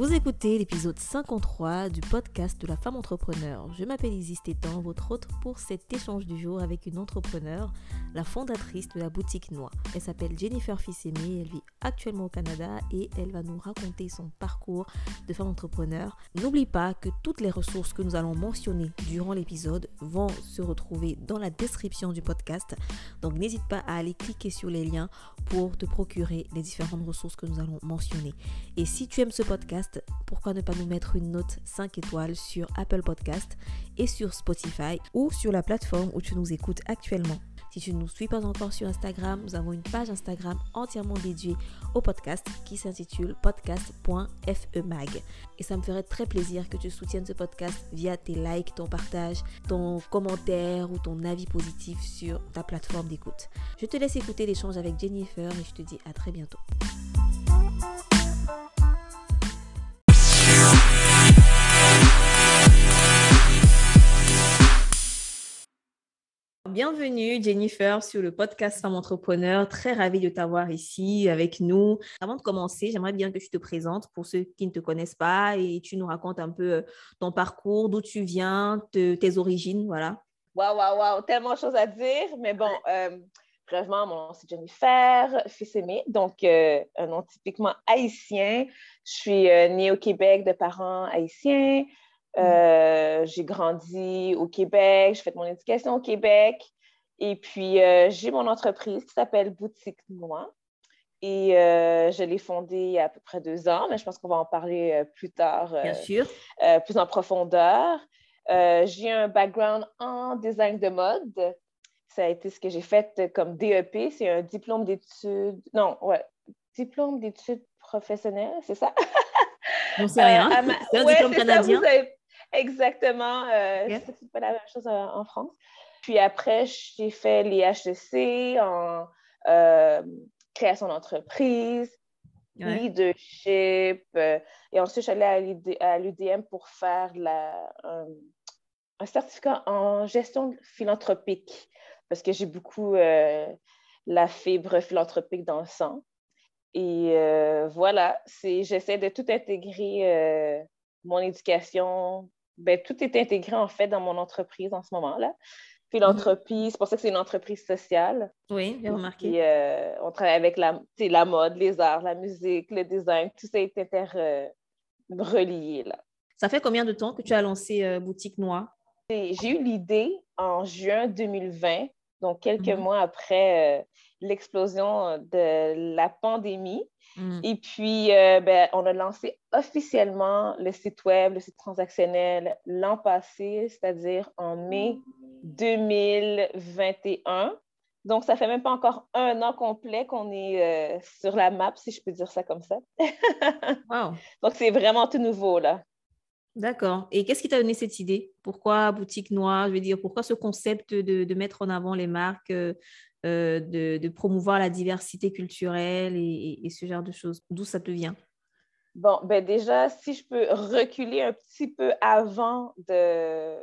Vous écoutez l'épisode 53 du podcast de la femme entrepreneur. Je m'appelle Isis Tétan, votre hôte pour cet échange du jour avec une entrepreneur, la fondatrice de la boutique Noix. Elle s'appelle Jennifer Fissemé, elle vit actuellement au Canada et elle va nous raconter son parcours de femme entrepreneur. N'oublie pas que toutes les ressources que nous allons mentionner durant l'épisode vont se retrouver dans la description du podcast. Donc n'hésite pas à aller cliquer sur les liens pour te procurer les différentes ressources que nous allons mentionner. Et si tu aimes ce podcast, pourquoi ne pas nous mettre une note 5 étoiles sur Apple Podcast et sur Spotify ou sur la plateforme où tu nous écoutes actuellement? Si tu ne nous suis pas encore sur Instagram, nous avons une page Instagram entièrement dédiée au podcast qui s'intitule podcast.femag. Et ça me ferait très plaisir que tu soutiennes ce podcast via tes likes, ton partage, ton commentaire ou ton avis positif sur ta plateforme d'écoute. Je te laisse écouter l'échange avec Jennifer et je te dis à très bientôt. Bienvenue Jennifer sur le podcast Femme Entrepreneur. Très ravie de t'avoir ici avec nous. Avant de commencer, j'aimerais bien que tu te présentes pour ceux qui ne te connaissent pas et tu nous racontes un peu euh, ton parcours, d'où tu viens, tes origines, voilà. Waouh, waouh, waouh, tellement de choses à dire. Mais bon, euh, mon nom c'est Jennifer fils aimé, donc euh, un nom typiquement haïtien. Je suis née au Québec de parents haïtiens. Mm. Euh, j'ai grandi au Québec, j'ai fait mon éducation au Québec. Et puis, euh, j'ai mon entreprise qui s'appelle Boutique Noix. Et euh, je l'ai fondée il y a à peu près deux ans, mais je pense qu'on va en parler plus tard. Bien sûr. plus en profondeur. j'ai un background en design de mode. Ça a été ce que j'ai fait comme DEP. C'est un diplôme d'études. Non, ouais. Diplôme d'études professionnelles, c'est ça? On sait rien. c'est un diplôme canadien. Exactement. Euh, C'est pas la même chose euh, en France. Puis après, j'ai fait les HEC en euh, création d'entreprise, leadership. Euh, et ensuite, je suis allée à l'UDM pour faire la, un certificat en gestion philanthropique parce que j'ai beaucoup la fibre philanthropique dans le sang. Et voilà, j'essaie de tout intégrer mon éducation, ben, tout est intégré en fait dans mon entreprise en ce moment-là. Philanthropie, mhm. c'est pour ça que c'est une entreprise sociale. Oui, bien remarqué. Et, euh, on travaille avec la, la mode, les arts, la musique, le design, tout ça est inter relié là. Ça fait combien de temps que tu as lancé euh, Boutique Noire? J'ai eu l'idée en juin 2020, donc quelques mhm. mois après euh, l'explosion de la pandémie. Mm. Et puis, euh, ben, on a lancé officiellement le site web, le site transactionnel l'an passé, c'est-à-dire en mai 2021. Donc, ça fait même pas encore un an complet qu'on est euh, sur la map, si je peux dire ça comme ça. wow. Donc, c'est vraiment tout nouveau, là. D'accord. Et qu'est-ce qui t'a donné cette idée? Pourquoi boutique noire? Je veux dire, pourquoi ce concept de, de mettre en avant les marques euh, euh, de, promouvoir la diversité culturelle et, ce genre de choses? D'où ça te vient? Bon, ben déjà, si je peux reculer un petit peu avant de,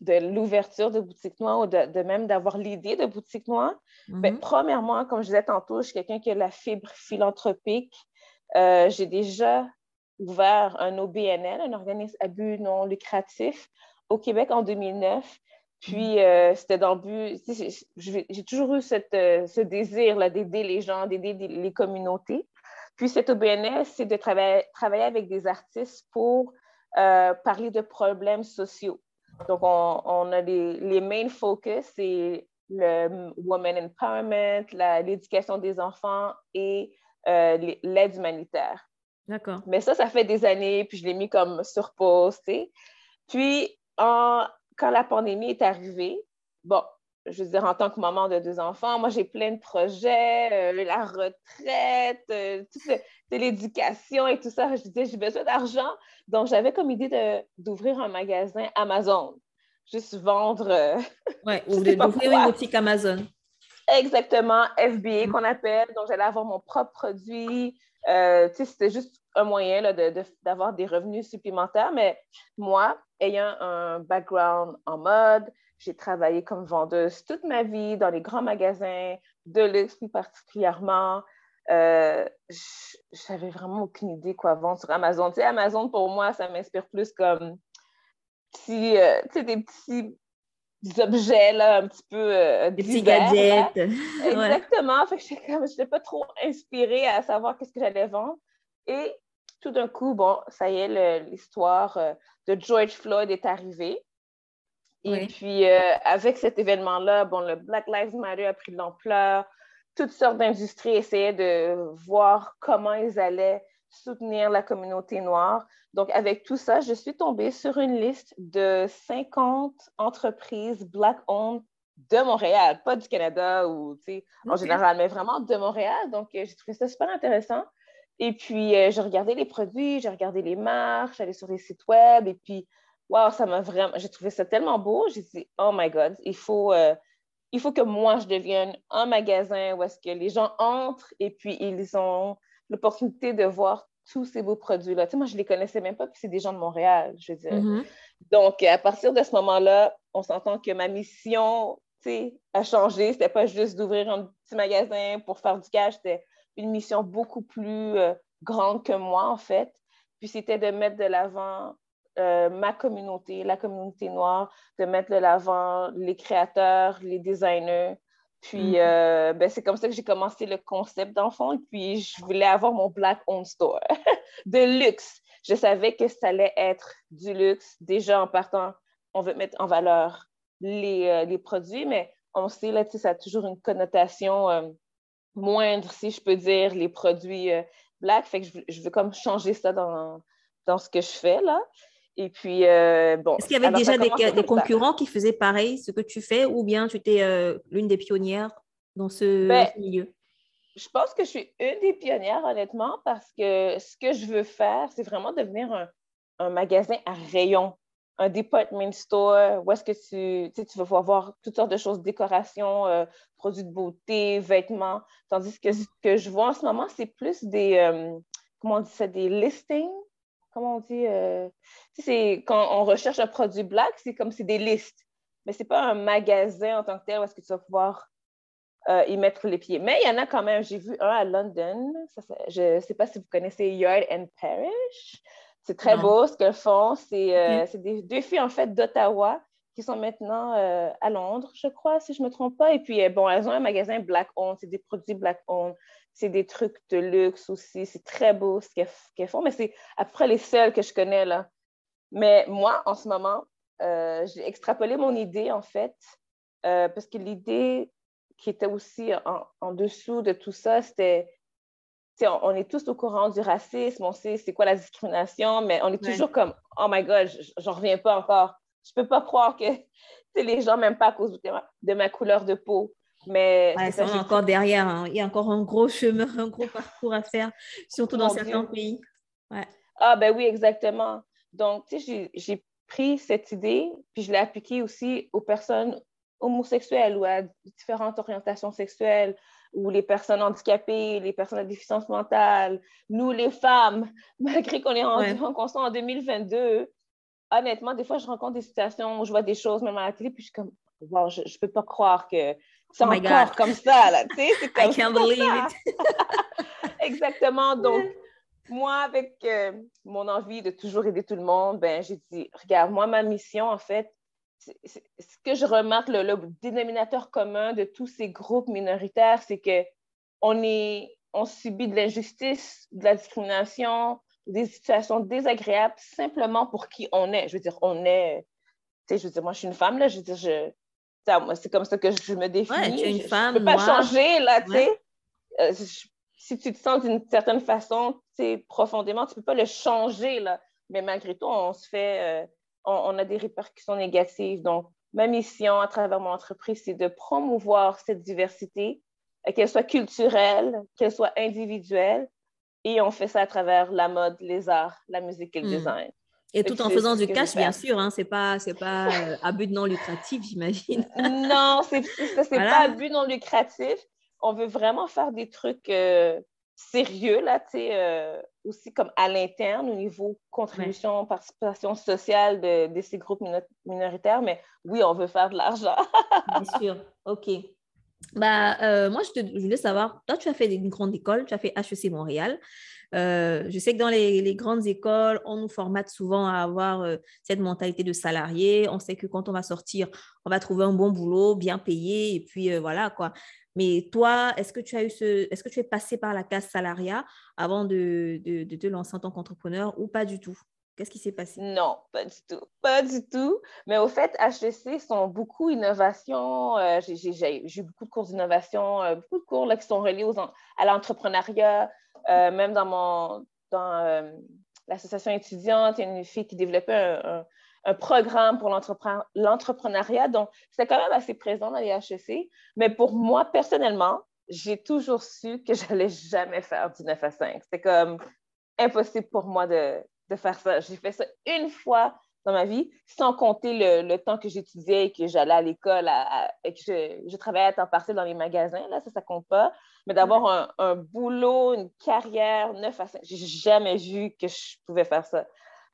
de l'ouverture de Boutique Noire ou de, même d'avoir l'idée de Boutique Noire, ben, mm-hmm. premièrement, comme je disais tantôt, je suis quelqu'un qui a la fibre philanthropique. Euh, j'ai déjà ouvert un OBNL, un organisme à but non lucratif, au Québec en 2009. Puis, euh, c'était dans le but, j'ai toujours eu cette, euh, ce désir d'aider les gens, d'aider les communautés. Puis, cette OBNS, c'est de travailler, travailler avec des artistes pour euh, parler de problèmes sociaux. Donc, on, on a les, les main focus, c'est le woman empowerment, l'éducation des enfants et l'aide humanitaire. D'accord. Mais ça, ça fait des années, puis je l'ai mis comme sur pause, Puis, en, quand la pandémie est arrivée, bon, je veux dire, en tant que maman de deux enfants, moi, j'ai plein de projets, euh, la retraite, euh, l'éducation et tout ça. Je disais, j'ai besoin d'argent. Donc, j'avais comme idée d'ouvrir un magasin Amazon, juste vendre. Euh, oui, ou d'ouvrir une boutique Amazon. Exactement, FBA mm. qu'on appelle. Donc, j'allais avoir mon propre produit. c'était juste un moyen d'avoir des revenus supplémentaires. Mais moi, ayant un background en mode, j'ai travaillé comme vendeuse toute ma vie dans les grands magasins, de luxe plus particulièrement. euh, j'avais vraiment aucune idée quoi vendre sur Amazon. Tu sais, Amazon, pour moi, ça m'inspire plus comme petits, euh, tu sais, des petits objets, là, un petit peu euh, Des petits gadgets. Exactement. Fait que je n'étais pas trop inspirée à savoir qu'est-ce que j'allais vendre. Et tout d'un coup, bon, ça y est, l'histoire de George Floyd est arrivée. Et puis, avec cet événement-là, bon, le Black Lives Matter a pris de l'ampleur toutes sortes d'industries essayaient de voir comment ils allaient soutenir la communauté noire. Donc, avec tout ça, je suis tombée sur une liste de 50 entreprises Black-owned de Montréal, pas du Canada ou, tu sais, en général, mais vraiment de Montréal. Donc, euh, j'ai trouvé ça super intéressant. Et puis, euh, j'ai regardé les produits, j'ai regardé les marques, j'allais sur les sites web et puis, wow, ça m'a vraiment, j'ai trouvé ça tellement beau. J'ai dit, oh my God, il faut, euh, il faut que moi, je devienne un magasin où est-ce que les gens entrent et puis ils ont l'opportunité de voir tous ces beaux produits-là. Tu sais, moi, je ne les connaissais même pas, puis c'est des gens de Montréal, je veux dire. Mm-hmm. Donc, à partir de ce moment-là, on s'entend que ma mission, tu sais, a changé. C'était pas juste d'ouvrir un petit magasin pour faire du cash, c'était une mission beaucoup plus euh, grande que moi, en fait. Puis c'était de mettre de l'avant euh, ma communauté, la communauté noire, de mettre de l'avant les créateurs, les designers. Puis, mm-hmm. euh, ben, c'est comme ça que j'ai commencé le concept d'enfant. Et puis, je voulais avoir mon Black Owned Store de luxe. Je savais que ça allait être du luxe. Déjà, en partant, on veut mettre en valeur les, les produits, mais on sait, là, ça a toujours une connotation moindre, si je peux dire, les produits black. Fait que je, je, veux comme changer ça dans, dans ce que je fais, là. Et puis, euh, bon. Est-ce qu'il y avait déjà des, concurrents qui faisaient pareil, ce que tu fais, ou bien tu étais euh, l'une des pionnières dans ce, ben, milieu? Je pense que je suis une des pionnières, honnêtement, parce que ce que je veux faire, c'est vraiment devenir un, un, magasin à rayon, un department store, où est-ce que tu, tu, vas voir toutes sortes de choses, décorations, euh, produits de beauté, vêtements. Tandis que ce que je vois en ce moment, c'est plus des, comment on dit ça, des listings? Comment on dit, euh, quand on recherche un produit black, c'est comme c'est des listes. Mais c'est pas un magasin en tant que tel où est-ce que tu vas pouvoir euh, y mettre les pieds. Mais il y en a quand même. J'ai vu un à London. je ne sais pas si vous connaissez Yard and Parish. C'est très beau ce qu'elles font. C'est euh, des deux filles en fait d'Ottawa qui sont maintenant à Londres, je crois, si je ne me trompe pas. Et puis, bon, elles ont un magasin Black Owned. C'est des produits Black Owned c'est des trucs de luxe aussi. C'est très beau ce qu'elles font, mais c'est à peu près les seuls que je connais là. Mais moi, en ce moment, euh, j'ai extrapolé mon idée, en fait, euh, parce que l'idée qui était aussi en, dessous de tout ça, c'était, on, on, est tous au courant du racisme, on sait c'est quoi la discrimination, mais on est toujours comme, oh my God, j'en reviens pas encore. Je peux pas croire que les gens m'aiment pas à cause de ma couleur de peau. Mais encore derrière. Hein. Il y a encore un gros chemin, un gros parcours à faire, surtout dans certains pays. Ah, ben oui, exactement. Donc, tu sais, j'ai pris cette idée, puis je l'ai appliquée aussi aux personnes homosexuelles ou à différentes orientations sexuelles, ou les personnes handicapées, les personnes à déficience mentale, nous, les femmes, malgré qu'on est en, ouais. en 2022. Honnêtement, des fois, je rencontre des situations où je vois des choses, même à la télé, puis je suis comme, wow, je ne peux pas croire que c'est oh encore comme ça, là, tu sais, c'est comme I can't believe it. Exactement, donc, moi, avec euh, mon envie de toujours aider tout le monde, ben, j'ai dit, regarde, moi, ma mission, en fait, ce que je remarque, le, le, dénominateur commun de tous ces groupes minoritaires, c'est que on, est, on subit de l'injustice, de la discrimination, des situations désagréables simplement pour qui on est. Je veux dire, on est, tu sais, je veux dire, moi, je suis une femme, là, je veux dire, je, c'est comme ça que je me définis. Ouais, tu es une femme. Je peux pas changer, là, tu sais. Euh, si tu te sens d'une certaine façon, tu sais, profondément, tu peux pas le changer, là. Mais malgré tout, on se fait, euh, on, a des répercussions négatives. Donc, ma mission à travers mon entreprise, c'est de promouvoir cette diversité, euh, qu'elle soit culturelle, qu'elle soit individuelle. Et on fait ça à travers la mode, les arts, la musique et le hmm. design. Et tout en faisant du cash, bien sûr, hein, c'est pas, c'est pas euh, à but non lucratif, j'imagine. non, c'est, c'est, pas à but non lucratif. On veut vraiment faire des trucs euh, sérieux, là, tu sais, euh, aussi comme à l'interne, au niveau contribution, participation sociale de, de, ces groupes minoritaires. Mais oui, on veut faire de l'argent. bien sûr, OK. bah, euh, moi, je, te, je, voulais savoir, toi, tu as fait une grande école, tu as fait HEC Montréal. Euh, je sais que dans les, grandes écoles, on nous formate souvent à avoir euh, cette mentalité de salarié. On sait que quand on va sortir, on va trouver un bon boulot, bien payé, et puis voilà quoi. Mais toi, est-ce que tu as eu ce, est-ce que tu es passé par la case salariat avant de, de, te lancer en tant qu'entrepreneur ou pas du tout? Qu'est-ce qui s'est passé? Non, pas du tout. Pas du tout. Mais au fait, HEC sont beaucoup innovation. Euh, j'ai eu beaucoup de cours d'innovation, euh, beaucoup de cours là, qui sont reliés aux, à l'entrepreneuriat. Euh, même dans mon dans l'association étudiante, il y a une fille qui développait un, programme pour l'entrepreneuriat. Donc, c'était quand même assez présent dans les HEC. Mais pour moi, personnellement, j'ai toujours su que je n'allais jamais faire du 9 à 5. C'était comme impossible pour moi de, de faire ça. J'ai fait ça une fois dans ma vie, sans compter le, temps que j'étudiais et que j'allais à l'école et que je, travaillais à temps partiel dans les magasins. Là, ça, ça compte pas. Mais d'avoir un, boulot, une carrière, neuf à 5, j'ai jamais vu que je pouvais faire ça.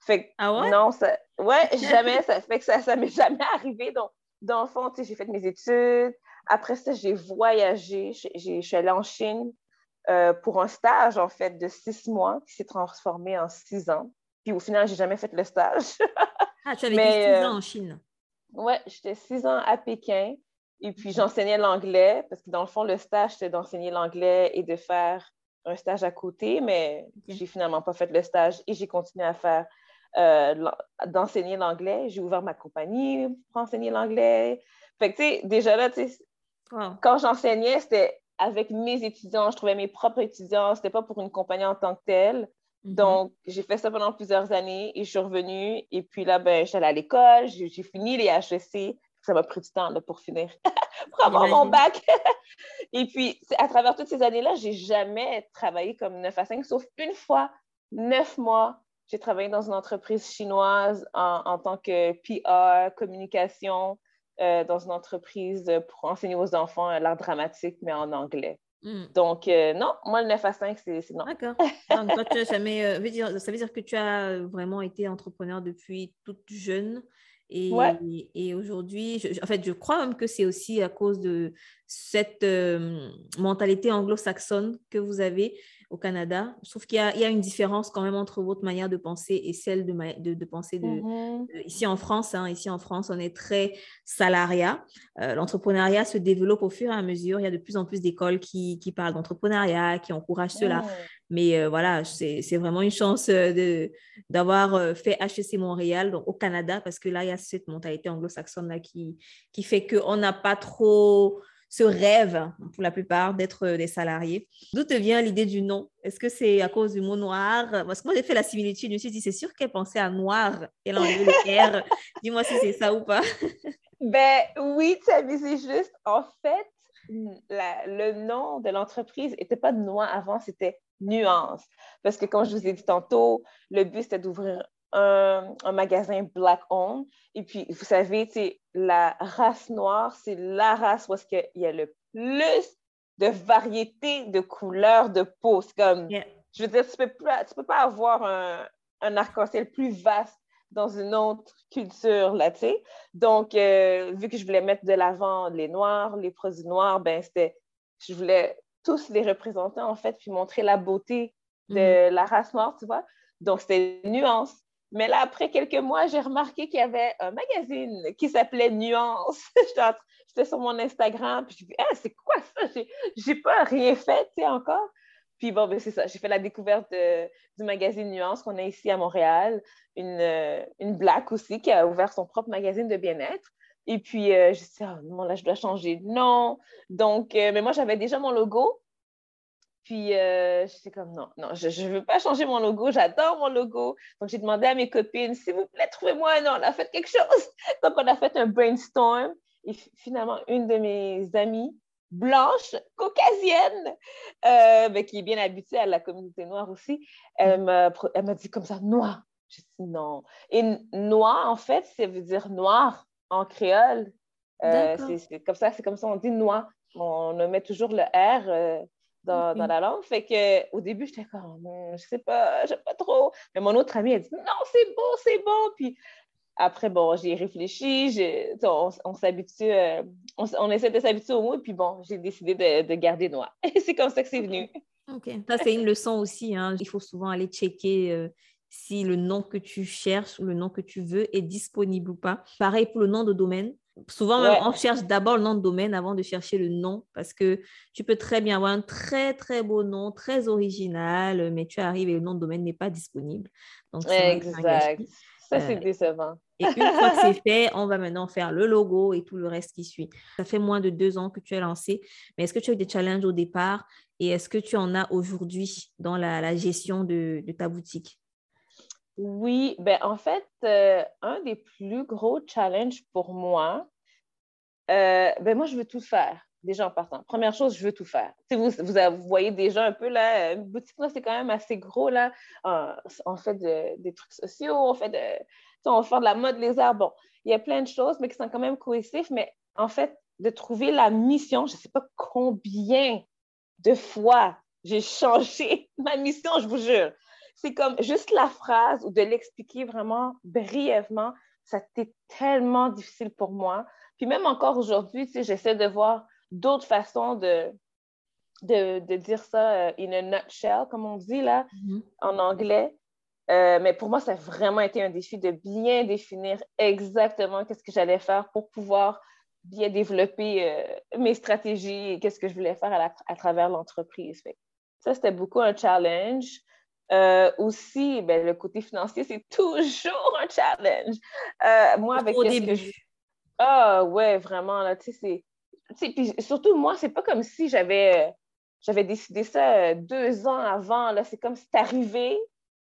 Fait ah ouais? Non, ça, ouais, jamais. ça fait que ça, ça m'est jamais arrivé. Donc, dans le fond, j'ai fait mes études. Après ça, j'ai voyagé. Je suis allée en Chine euh, pour un stage, en fait, de six mois qui s'est transformé en six ans. Puis au final, j'ai jamais fait le stage. ah, tu avais été six ans en Chine. Oui, j'étais six ans à Pékin. Et puis j'enseignais l'anglais, parce que dans le fond, le stage, c'était d'enseigner l'anglais et de faire un stage à côté, mais j'ai finalement pas fait le stage et j'ai continué à faire euh, d'enseigner l'anglais. J'ai ouvert ma compagnie pour enseigner l'anglais. Fait que, tu sais, déjà là, tu sais, quand j'enseignais, c'était avec mes étudiants, je trouvais mes propres étudiants, c'était pas pour une compagnie en tant que telle. Mhm. Donc, j'ai fait ça pendant plusieurs années et je suis revenue. Et puis là, ben, allée à l'école, j'ai fini les HEC. Ça m'a pris du temps là, pour finir, pour avoir mon bac. et puis, à travers toutes ces années-là, j'ai jamais travaillé comme 9 à 5, sauf une fois, neuf mois. J'ai travaillé dans une entreprise chinoise en, en tant que PR, communication, euh, dans une entreprise pour enseigner aux enfants l'art dramatique, mais en anglais. Hmm. Donc, euh, non, moi, le 9 à 5, c'est non. D'accord. Donc, tu jamais, euh, veut dire, ça veut dire que tu as vraiment été entrepreneur depuis toute jeune. Et, et aujourd'hui, en fait, je crois même que c'est aussi à cause de cette euh, mentalité anglo-saxonne que vous avez au Canada. Je trouve qu'il y, y, a une différence quand même entre votre manière de penser et celle de, de, de penser de, mm-hmm. ici en France. Hein, ici en France, on est très salariat. Euh, l'entrepreneuriat se développe au fur et à mesure. Il y a de plus en plus d'écoles qui, qui, parlent d'entrepreneuriat, qui encouragent cela. Mm. Mais euh, voilà, c'est vraiment une chance d'avoir fait HEC Montréal donc, au Canada parce que là, il y a cette mentalité anglo-saxonne qui, qui fait qu'on n'a pas trop ce rêve, pour la plupart, d'être euh, des salariés. D'où te vient l'idée du nom? Est-ce que c'est à cause du mot noir? Parce que moi, j'ai fait la similitude. Je me suis dit, c'est sûr qu'elle pensait à noir. Elle a enlevé le R. Dis-moi si c'est ça ou pas. ben oui, tu as c'est juste. En fait, le nom de l'entreprise n'était pas noir avant, c'était nuance. Parce que, comme je vous ai dit tantôt, le but, c'était d'ouvrir un, magasin black owned. Et puis, vous savez, la race noire, c'est la race où il y a le plus de variété de couleurs de peau. C'est comme, je veux dire, tu ne peux, peux, pas avoir un, un arc-en-ciel plus vaste dans une autre culture, là, tu sais. Donc, euh, vu que je voulais mettre de l'avant les noirs, les produits noirs, ben, c'était, je voulais tous les représenter, en fait, puis montrer la beauté de mm-hmm. la race noire, tu vois. Donc, c'était une nuance. Mais là, après quelques mois, j'ai remarqué qu'il y avait un magazine qui s'appelait Nuance. J'étais sur mon Instagram, puis je me dit, ah, c'est quoi ça? J'ai pas rien fait, tu sais, encore. Puis bon, ben, c'est ça. J'ai fait la découverte du magazine Nuance qu'on a ici à Montréal. Une, euh, une Black aussi qui a ouvert son propre magazine de bien-être. Et puis, euh, je me suis dit, oh, là, je dois changer de nom. Donc, euh, mais moi, j'avais déjà mon logo. Puis, euh, j'étais comme, non, non, je ne veux pas changer mon logo, j'adore mon logo. Donc, j'ai demandé à mes copines, s'il vous plaît, trouvez-moi un nom, on a fait quelque chose. Donc, on a fait un brainstorm. Et finalement, une de mes amies, blanche, caucasienne, euh, ben, qui est bien habituée à la communauté noire aussi, elle mm. m'a dit comme ça, noir. J'ai dit non. Et noir, en fait, ça veut dire noir en créole. Euh, c'est comme ça, c'est comme ça, on dit noir. On met toujours le R dans, dans, la langue. Fait que au début, j'étais comme, je sais pas, j'aime pas trop. Mais mon autre amie, elle dit, non, c'est bon, c'est bon. Puis après, bon, j'ai réfléchi, on, on s'habitue, euh, on, essaie de s'habituer au mot, et puis bon, j'ai décidé de, garder noix. c'est comme ça que c'est venu. OK. Ça, c'est une leçon aussi. Hein. Il faut souvent aller checker euh, si le nom que tu cherches ou le nom que tu veux est disponible ou pas. Pareil pour le nom de domaine. Souvent, on cherche d'abord le nom de domaine avant de chercher le nom parce que tu peux très bien avoir un très, très beau nom, très original, mais tu arrives et le nom de domaine n'est pas disponible. Donc, exact. Ça, c'est euh, décevant. Et une fois que c'est fait, on va maintenant faire le logo et tout le reste qui suit. Ça fait moins de deux ans que tu as lancé, mais est-ce que tu as eu des challenges au départ et est-ce que tu en as aujourd'hui dans la, gestion de, ta boutique? Oui, ben en fait, euh, un des plus gros challenges pour moi, euh, ben moi, je veux tout faire, déjà en partant. Première chose, je veux tout faire. Vous, vous, voyez déjà un peu, là, une boutique, c'est quand même assez gros, là. on fait des trucs sociaux, on fait de on va faire de la mode lézard. Bon, il y a plein de choses, mais qui sont quand même cohésifs. Mais en fait, de trouver la mission, je ne sais pas combien de fois j'ai changé ma mission, je vous jure. C'est comme juste la phrase ou de l'expliquer vraiment brièvement, ça a été tellement difficile pour moi. Puis même encore aujourd'hui, tu sais, j'essaie de voir d'autres façons de, de, dire ça euh, in a nutshell, comme on dit là, mm-hmm. en anglais. Euh, mais pour moi, ça a vraiment été un défi de bien définir exactement qu'est-ce que j'allais faire pour pouvoir bien développer euh, mes stratégies et qu'est-ce que je voulais faire à, travers l'entreprise. Ça, c'était beaucoup un challenge. Euh, aussi, ben, le côté financier, c'est toujours un challenge. moi, avec Au début. Que Ah, ouais, vraiment, là, tu sais, c'est... surtout, moi, c'est pas comme si j'avais... J'avais décidé ça deux ans avant. Là. C'est comme si c'est arrivé,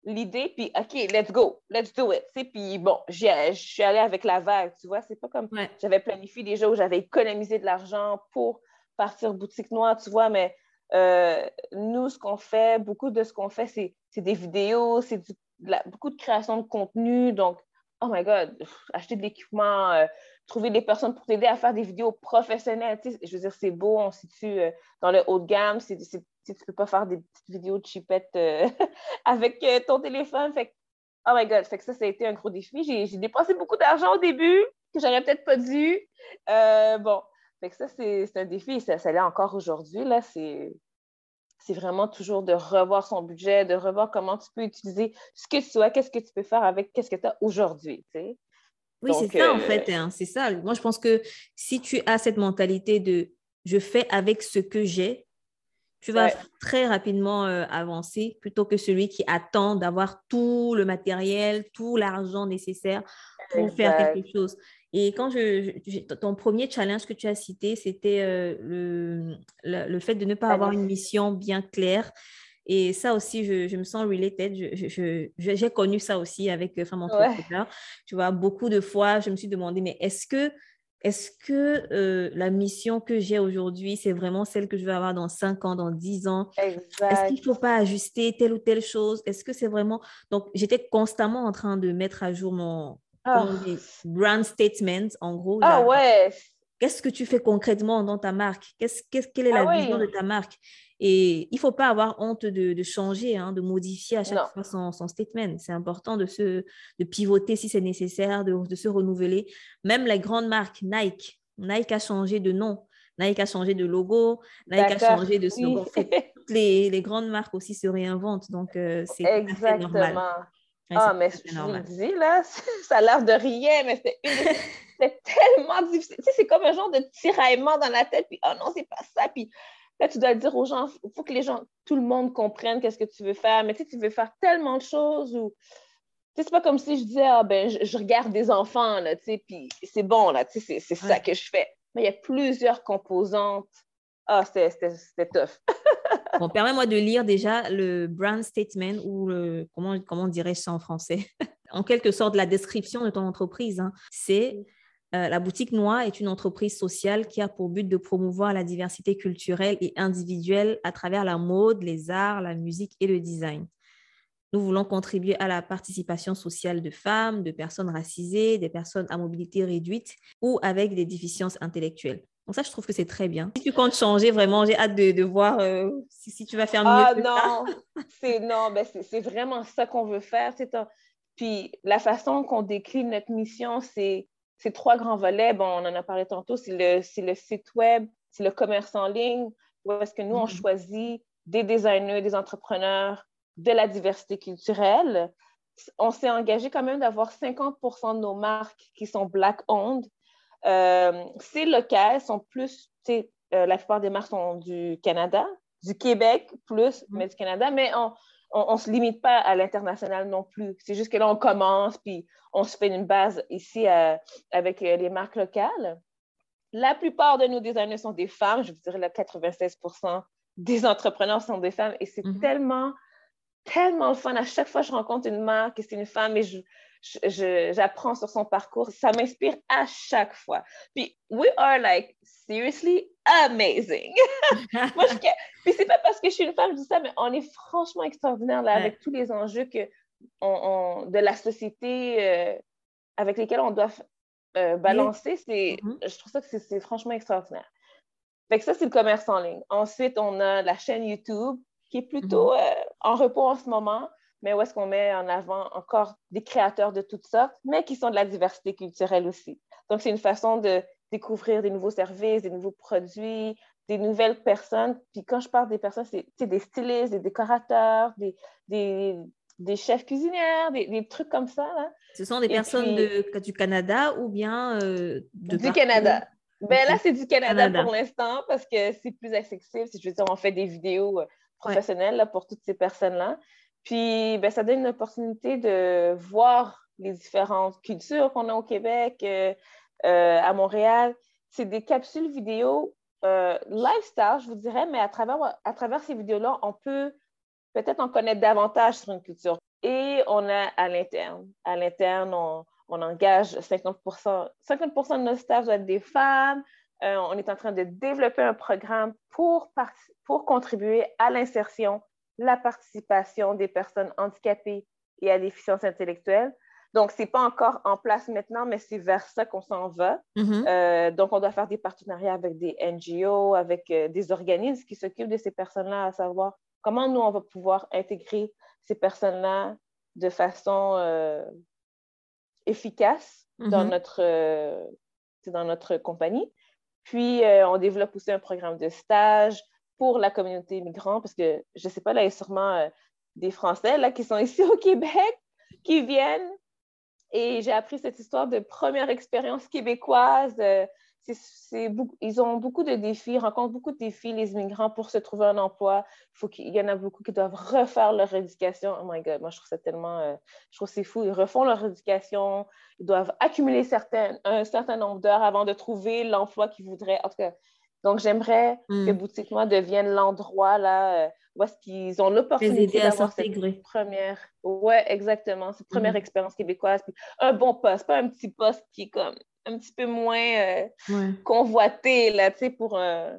l'idée, puis OK, let's go, let's do it. Puis bon, je suis allée avec la vague, tu vois. C'est pas comme j'avais planifié déjà où j'avais économisé de l'argent pour partir boutique noire, tu vois, mais euh, nous, ce qu'on fait, beaucoup de ce qu'on fait, c'est des vidéos, c'est beaucoup de création de contenu. Donc, oh my God, acheter de l'équipement, euh, trouver des personnes pour t'aider à faire des vidéos professionnelles. je veux dire, c'est beau, on se situe euh, dans le haut de gamme, c'est tu ne peux pas faire des petites vidéos de chipettes euh, avec euh, ton téléphone. Fait oh my God, fait que ça, ça a été un gros défi. J'ai dépensé beaucoup d'argent au début que j'aurais peut-être pas dû. Bon, fait que ça, c'est un défi. Ça, ça l'est encore aujourd'hui. Là, c'est c'est vraiment toujours de revoir son budget, de revoir comment tu peux utiliser ce que tu as, qu'est-ce que tu peux faire avec qu'est-ce que tu as aujourd'hui. Oui, c'est ça en fait. Hein, c'est ça. Moi, je pense que si tu as cette mentalité de je fais avec ce que j'ai, tu vas très rapidement euh, avancer plutôt que celui qui attend d'avoir tout le matériel, tout l'argent nécessaire pour faire quelque chose. Et quand je, ton premier challenge que tu as cité, c'était euh, le, le, fait de ne pas avoir une mission bien claire. Et ça aussi, je, je me sens related. J'ai connu ça aussi avec euh, Femme Entrepreneur. Tu vois, beaucoup de fois, je me suis demandé, mais est-ce que est-ce que euh, la mission que j'ai aujourd'hui, c'est vraiment celle que je vais avoir dans 5 ans, dans 10 ans? Est-ce qu'il ne faut pas ajuster telle ou telle chose? Est-ce que c'est vraiment... Donc, j'étais constamment en train de mettre à jour mon oh. brand statement, en gros. Ah ouais Qu'est-ce que tu fais concrètement dans ta marque? Qu'est-ce, Quelle est ah la vision de ta marque? Et il ne faut pas avoir honte de, changer, hein, de modifier à chaque fois son, statement. C'est important de, se, de pivoter si c'est nécessaire, de, se renouveler. Même les grandes marques, Nike, Nike a changé de nom. Nike a changé de logo, Nike a changé de slogan. Toutes les, les, grandes marques aussi se réinventent, donc euh, c'est normal. Ah, mais je le dis, là, ça a l'air de rien, mais c'est c'est tellement difficile. Tu sais, c'est comme un genre de tiraillement dans la tête, puis oh non, c'est pas ça. Puis là, tu dois dire aux gens, il faut que les gens, tout le monde comprenne qu'est-ce que tu veux faire. Mais tu sais, tu veux faire tellement de choses ou. Tu sais, c'est pas comme si je disais, ah ben, je, regarde des enfants, là, tu sais, puis c'est bon, là, tu sais, c'est ça que je fais. Mais il y a plusieurs composantes. Ah, c'était tough. bon, permets-moi de lire déjà le brand statement ou le, comment, comment dirais-je ça en français? en quelque sorte, la description de ton entreprise. Hein. C'est euh, la boutique Noix est une entreprise sociale qui a pour but de promouvoir la diversité culturelle et individuelle à travers la mode, les arts, la musique et le design. Nous voulons contribuer à la participation sociale de femmes, de personnes racisées, des personnes à mobilité réduite ou avec des déficiences intellectuelles. Donc ça, je trouve que c'est très bien. Si tu comptes changer, vraiment, j'ai hâte de, voir euh, si, tu vas faire mieux ah, non, c'est non, ben c'est vraiment ça qu'on veut faire. C'est Puis la façon qu'on décline notre mission, c'est trois grands volets. Bon, on en a parlé tantôt, c'est le, le site web, c'est le commerce en ligne, où est-ce que nous, on mm-hmm. choisit des designers, des entrepreneurs, de la diversité culturelle. On s'est engagé quand même d'avoir 50% de nos marques qui sont black-owned. Euh, ces locales sont plus, euh, la plupart des marques sont du Canada, du Québec plus, mm-hmm. mais du Canada, mais on, on ne se limite pas à l'international non plus. C'est juste que là, on commence, puis on se fait une base ici euh, avec les marques locales. La plupart de nos designers sont des femmes, je vous dirais le 96% des entrepreneurs sont des femmes, et c'est mm-hmm. tellement, tellement le fun. À chaque fois que je rencontre une marque et c'est une femme, et je, j'apprends sur son parcours. Ça m'inspire à chaque fois. Puis, we are like seriously amazing. Moi, je... Puis, c'est pas parce que je suis une femme, je dis ça, mais on est franchement extraordinaire là, avec tous les enjeux que on, de la société euh, avec lesquels on doit euh, balancer. C'est, mm-hmm. Je trouve ça que c'est franchement extraordinaire. Fait que ça, c'est le commerce en ligne. Ensuite, on a la chaîne YouTube qui est plutôt mm-hmm. euh, en repos en ce moment mais où est-ce qu'on met en avant encore des créateurs de toutes sortes, mais qui sont de la diversité culturelle aussi. Donc, c'est une façon de découvrir des nouveaux services, des nouveaux produits, des nouvelles personnes. Puis quand je parle des personnes, c'est des stylistes, des décorateurs, des, des, des chefs cuisinières, des, des, trucs comme ça. Là. Ce sont des personnes de, du Canada ou bien euh, de Du Canada. Ben là, c'est du Canada, pour l'instant parce que c'est plus accessible. Si je veux dire, on fait des vidéos euh, professionnelles là, pour toutes ces personnes-là. Puis, ben, ça donne une opportunité de voir les différentes cultures qu'on a au Québec, euh, euh, à Montréal. C'est des capsules vidéo euh, lifestyle, je vous dirais, mais à travers, à travers ces vidéos-là, on peut peut-être en connaître davantage sur une culture. Et on a à l'interne. À l'interne, on, on, engage 50 50% de notre staff doit être des femmes. on est en train de développer un programme pour, pour contribuer à l'insertion la participation des personnes handicapées et à déficience intellectuelle. Donc, ce n'est pas encore en place maintenant, mais c'est vers ça qu'on s'en va. Mm-hmm. Euh, donc, on doit faire des partenariats avec des NGO, avec euh, des organismes qui s'occupent de ces personnes-là, à savoir comment nous, on va pouvoir intégrer ces personnes-là de façon euh, efficace dans, mm-hmm. notre, dans notre compagnie. Puis, on développe aussi un programme de stage, pour la communauté migrante, parce que je ne sais pas, là, il y a sûrement euh, des Français là, qui sont ici au Québec, qui viennent. Et j'ai appris cette histoire de première expérience québécoise. Euh, ils ont beaucoup de défis, rencontrent beaucoup de défis, les immigrants, pour se trouver un emploi. Il, y en a beaucoup qui doivent refaire leur éducation. Oh my God, moi, je trouve ça tellement... Euh, je trouve c'est fou. Ils refont leur éducation. Ils doivent accumuler certains, un certain nombre d'heures avant de trouver l'emploi qu'ils voudraient. En tout cas, donc, j'aimerais que hmm. Boutique Moi devienne l'endroit là euh, où est-ce qu'ils ont l'opportunité d'avoir cette première, ouais, exactement, cette première hmm. expérience québécoise. un bon poste, pas un petit poste qui est comme un petit peu moins euh, convoité là, tu sais, pour un,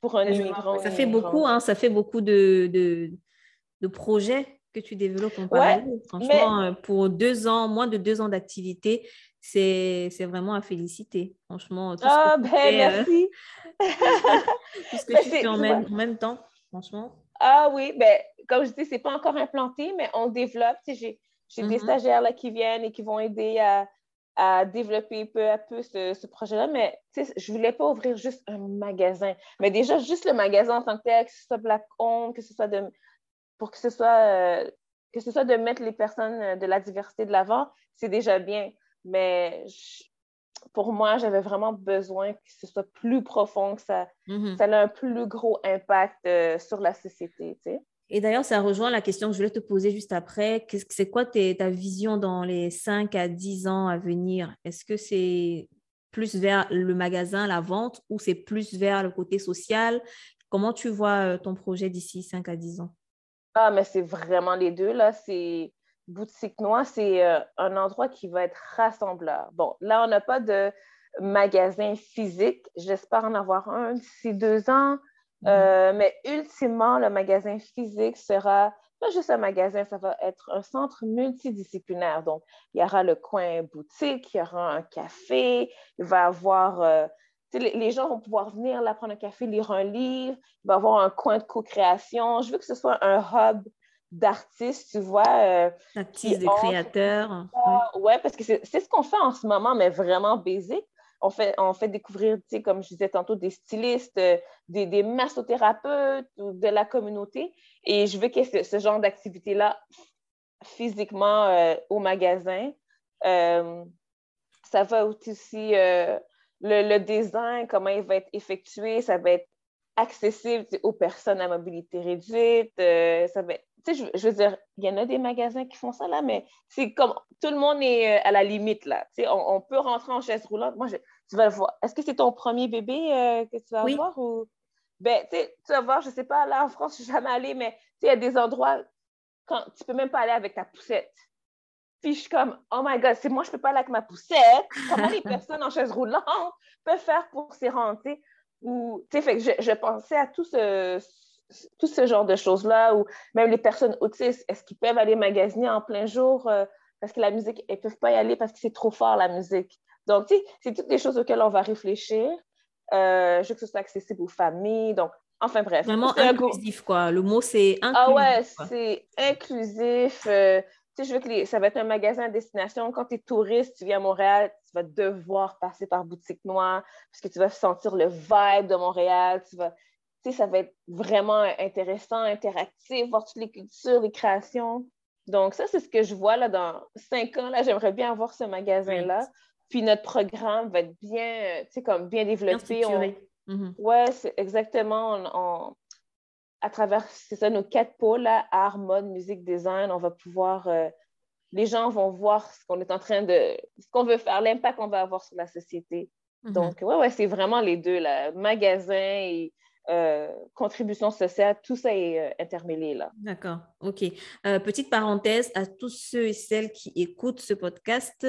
pour un immigrant. Ça fait beaucoup, hein, ça fait beaucoup de, de, de projets que tu développes en parallèle. Franchement, euh, pour deux ans, moins de deux ans d'activité, c'est vraiment à féliciter. Franchement, tout ce ah, ben, euh, merci. tout ce que ben, tu fais en même, temps, franchement. Ah oui, ben, comme je dis, c'est pas encore implanté, mais on développe. J'ai des mm-hmm. stagiaires là, qui viennent et qui vont aider à, à développer peu à peu ce, ce projet-là. Mais je voulais pas ouvrir juste un magasin. Mais déjà, juste le magasin en tant que tel, que ce soit Black Home, que ce soit de, pour que ce soit, euh, que ce soit de mettre les personnes de la diversité de l'avant, c'est déjà bien. Mais pour moi, j'avais vraiment besoin que ce soit plus profond, que ça, mm-hmm. ça ait un plus gros impact euh, sur la société. Et d'ailleurs, ça rejoint la question que je voulais te poser juste après. C'est quoi ta vision dans les 5 à 10 ans à venir? Est-ce que c'est plus vers le magasin, la vente, ou c'est plus vers le côté social? Comment tu vois euh, ton projet d'ici 5 à 10 ans? Ah, mais c'est vraiment les deux, là. C'est Boutique Noire, c'est euh, un endroit qui va être rassembleur. Bon, là, on n'a pas de magasin physique. J'espère en avoir un d'ici deux ans. Mhm. Euh, mais ultimement, le magasin physique sera pas juste un magasin, ça va être un centre multidisciplinaire. Donc, il y aura le coin boutique, il y aura un café, il va y avoir. Euh, les, gens vont pouvoir venir là prendre un café, lire un livre, il va y avoir un coin de co-création. Je veux que ce soit un hub d'artistes, tu vois. Artistes, de créateurs. Ouais. parce que c'est ce qu'on fait en ce moment, mais vraiment basique. On fait, on fait découvrir, tu sais, comme je disais tantôt, des stylistes, des, des massothérapeutes de la communauté. Et je veux que ce, ce genre d'activité-là, physiquement au magasin, ça va aussi le, design, comment il va être effectué, ça va être accessible aux personnes à mobilité réduite. Euh, ça va je, veux dire, il y en a des magasins qui font ça là, mais c'est comme tout le monde est euh, à la limite là. On, on, peut rentrer en chaise roulante. Moi, tu vas voir. Est-ce que c'est ton premier bébé euh, que tu vas oui. avoir ou? Ben, tu vas voir, je sais pas, là en France, je suis jamais allée, mais il y a des endroits quand tu peux même pas aller avec ta poussette. Puis je suis comme, oh my God, c'est moi, je peux pas aller avec ma poussette. Comment les personnes en chaise roulante peuvent faire pour s'y rentrer? Ou, tu sais, fait que je, pensais à tout ce, tout ce genre de choses-là, ou même les personnes autistes, est-ce qu'ils peuvent aller magasiner en plein jour euh, parce que la musique, elles ne peuvent pas y aller parce que c'est trop fort la musique? Donc, tu sais, c'est toutes des choses auxquelles on va réfléchir. Euh, je veux que ce soit accessible aux familles. Donc, enfin bref. Vraiment inclusif, quoi. Le mot, c'est inclusif. Ah ouais, c'est inclusif. Euh, tu sais, je veux que ça va être un magasin à destination. Quand tu es touriste, tu viens à Montréal, tu vas devoir passer par Boutique Noire parce que tu vas sentir le vibe de Montréal. Tu vas, ça va être vraiment intéressant, interactif, voir toutes les cultures, les créations. Donc, ça, c'est ce que je vois là dans cinq ans. Là, j'aimerais bien avoir ce magasin-là. Puis notre programme va être bien, tu sais, comme bien développé. Bien mm-hmm. Ouais, c'est exactement. On, à travers, c'est ça, nos quatre pôles, art, mode, musique, design, on va pouvoir, euh, les gens vont voir ce qu'on est en train de, ce qu'on veut faire, l'impact qu'on va avoir sur la société. Mhm. Donc, ouais, ouais, c'est vraiment les deux, là, magasin et euh, contribution sociale, tout ça est euh, intermêlé là. D'accord, ok. petite parenthèse à tous ceux et celles qui écoutent ce podcast,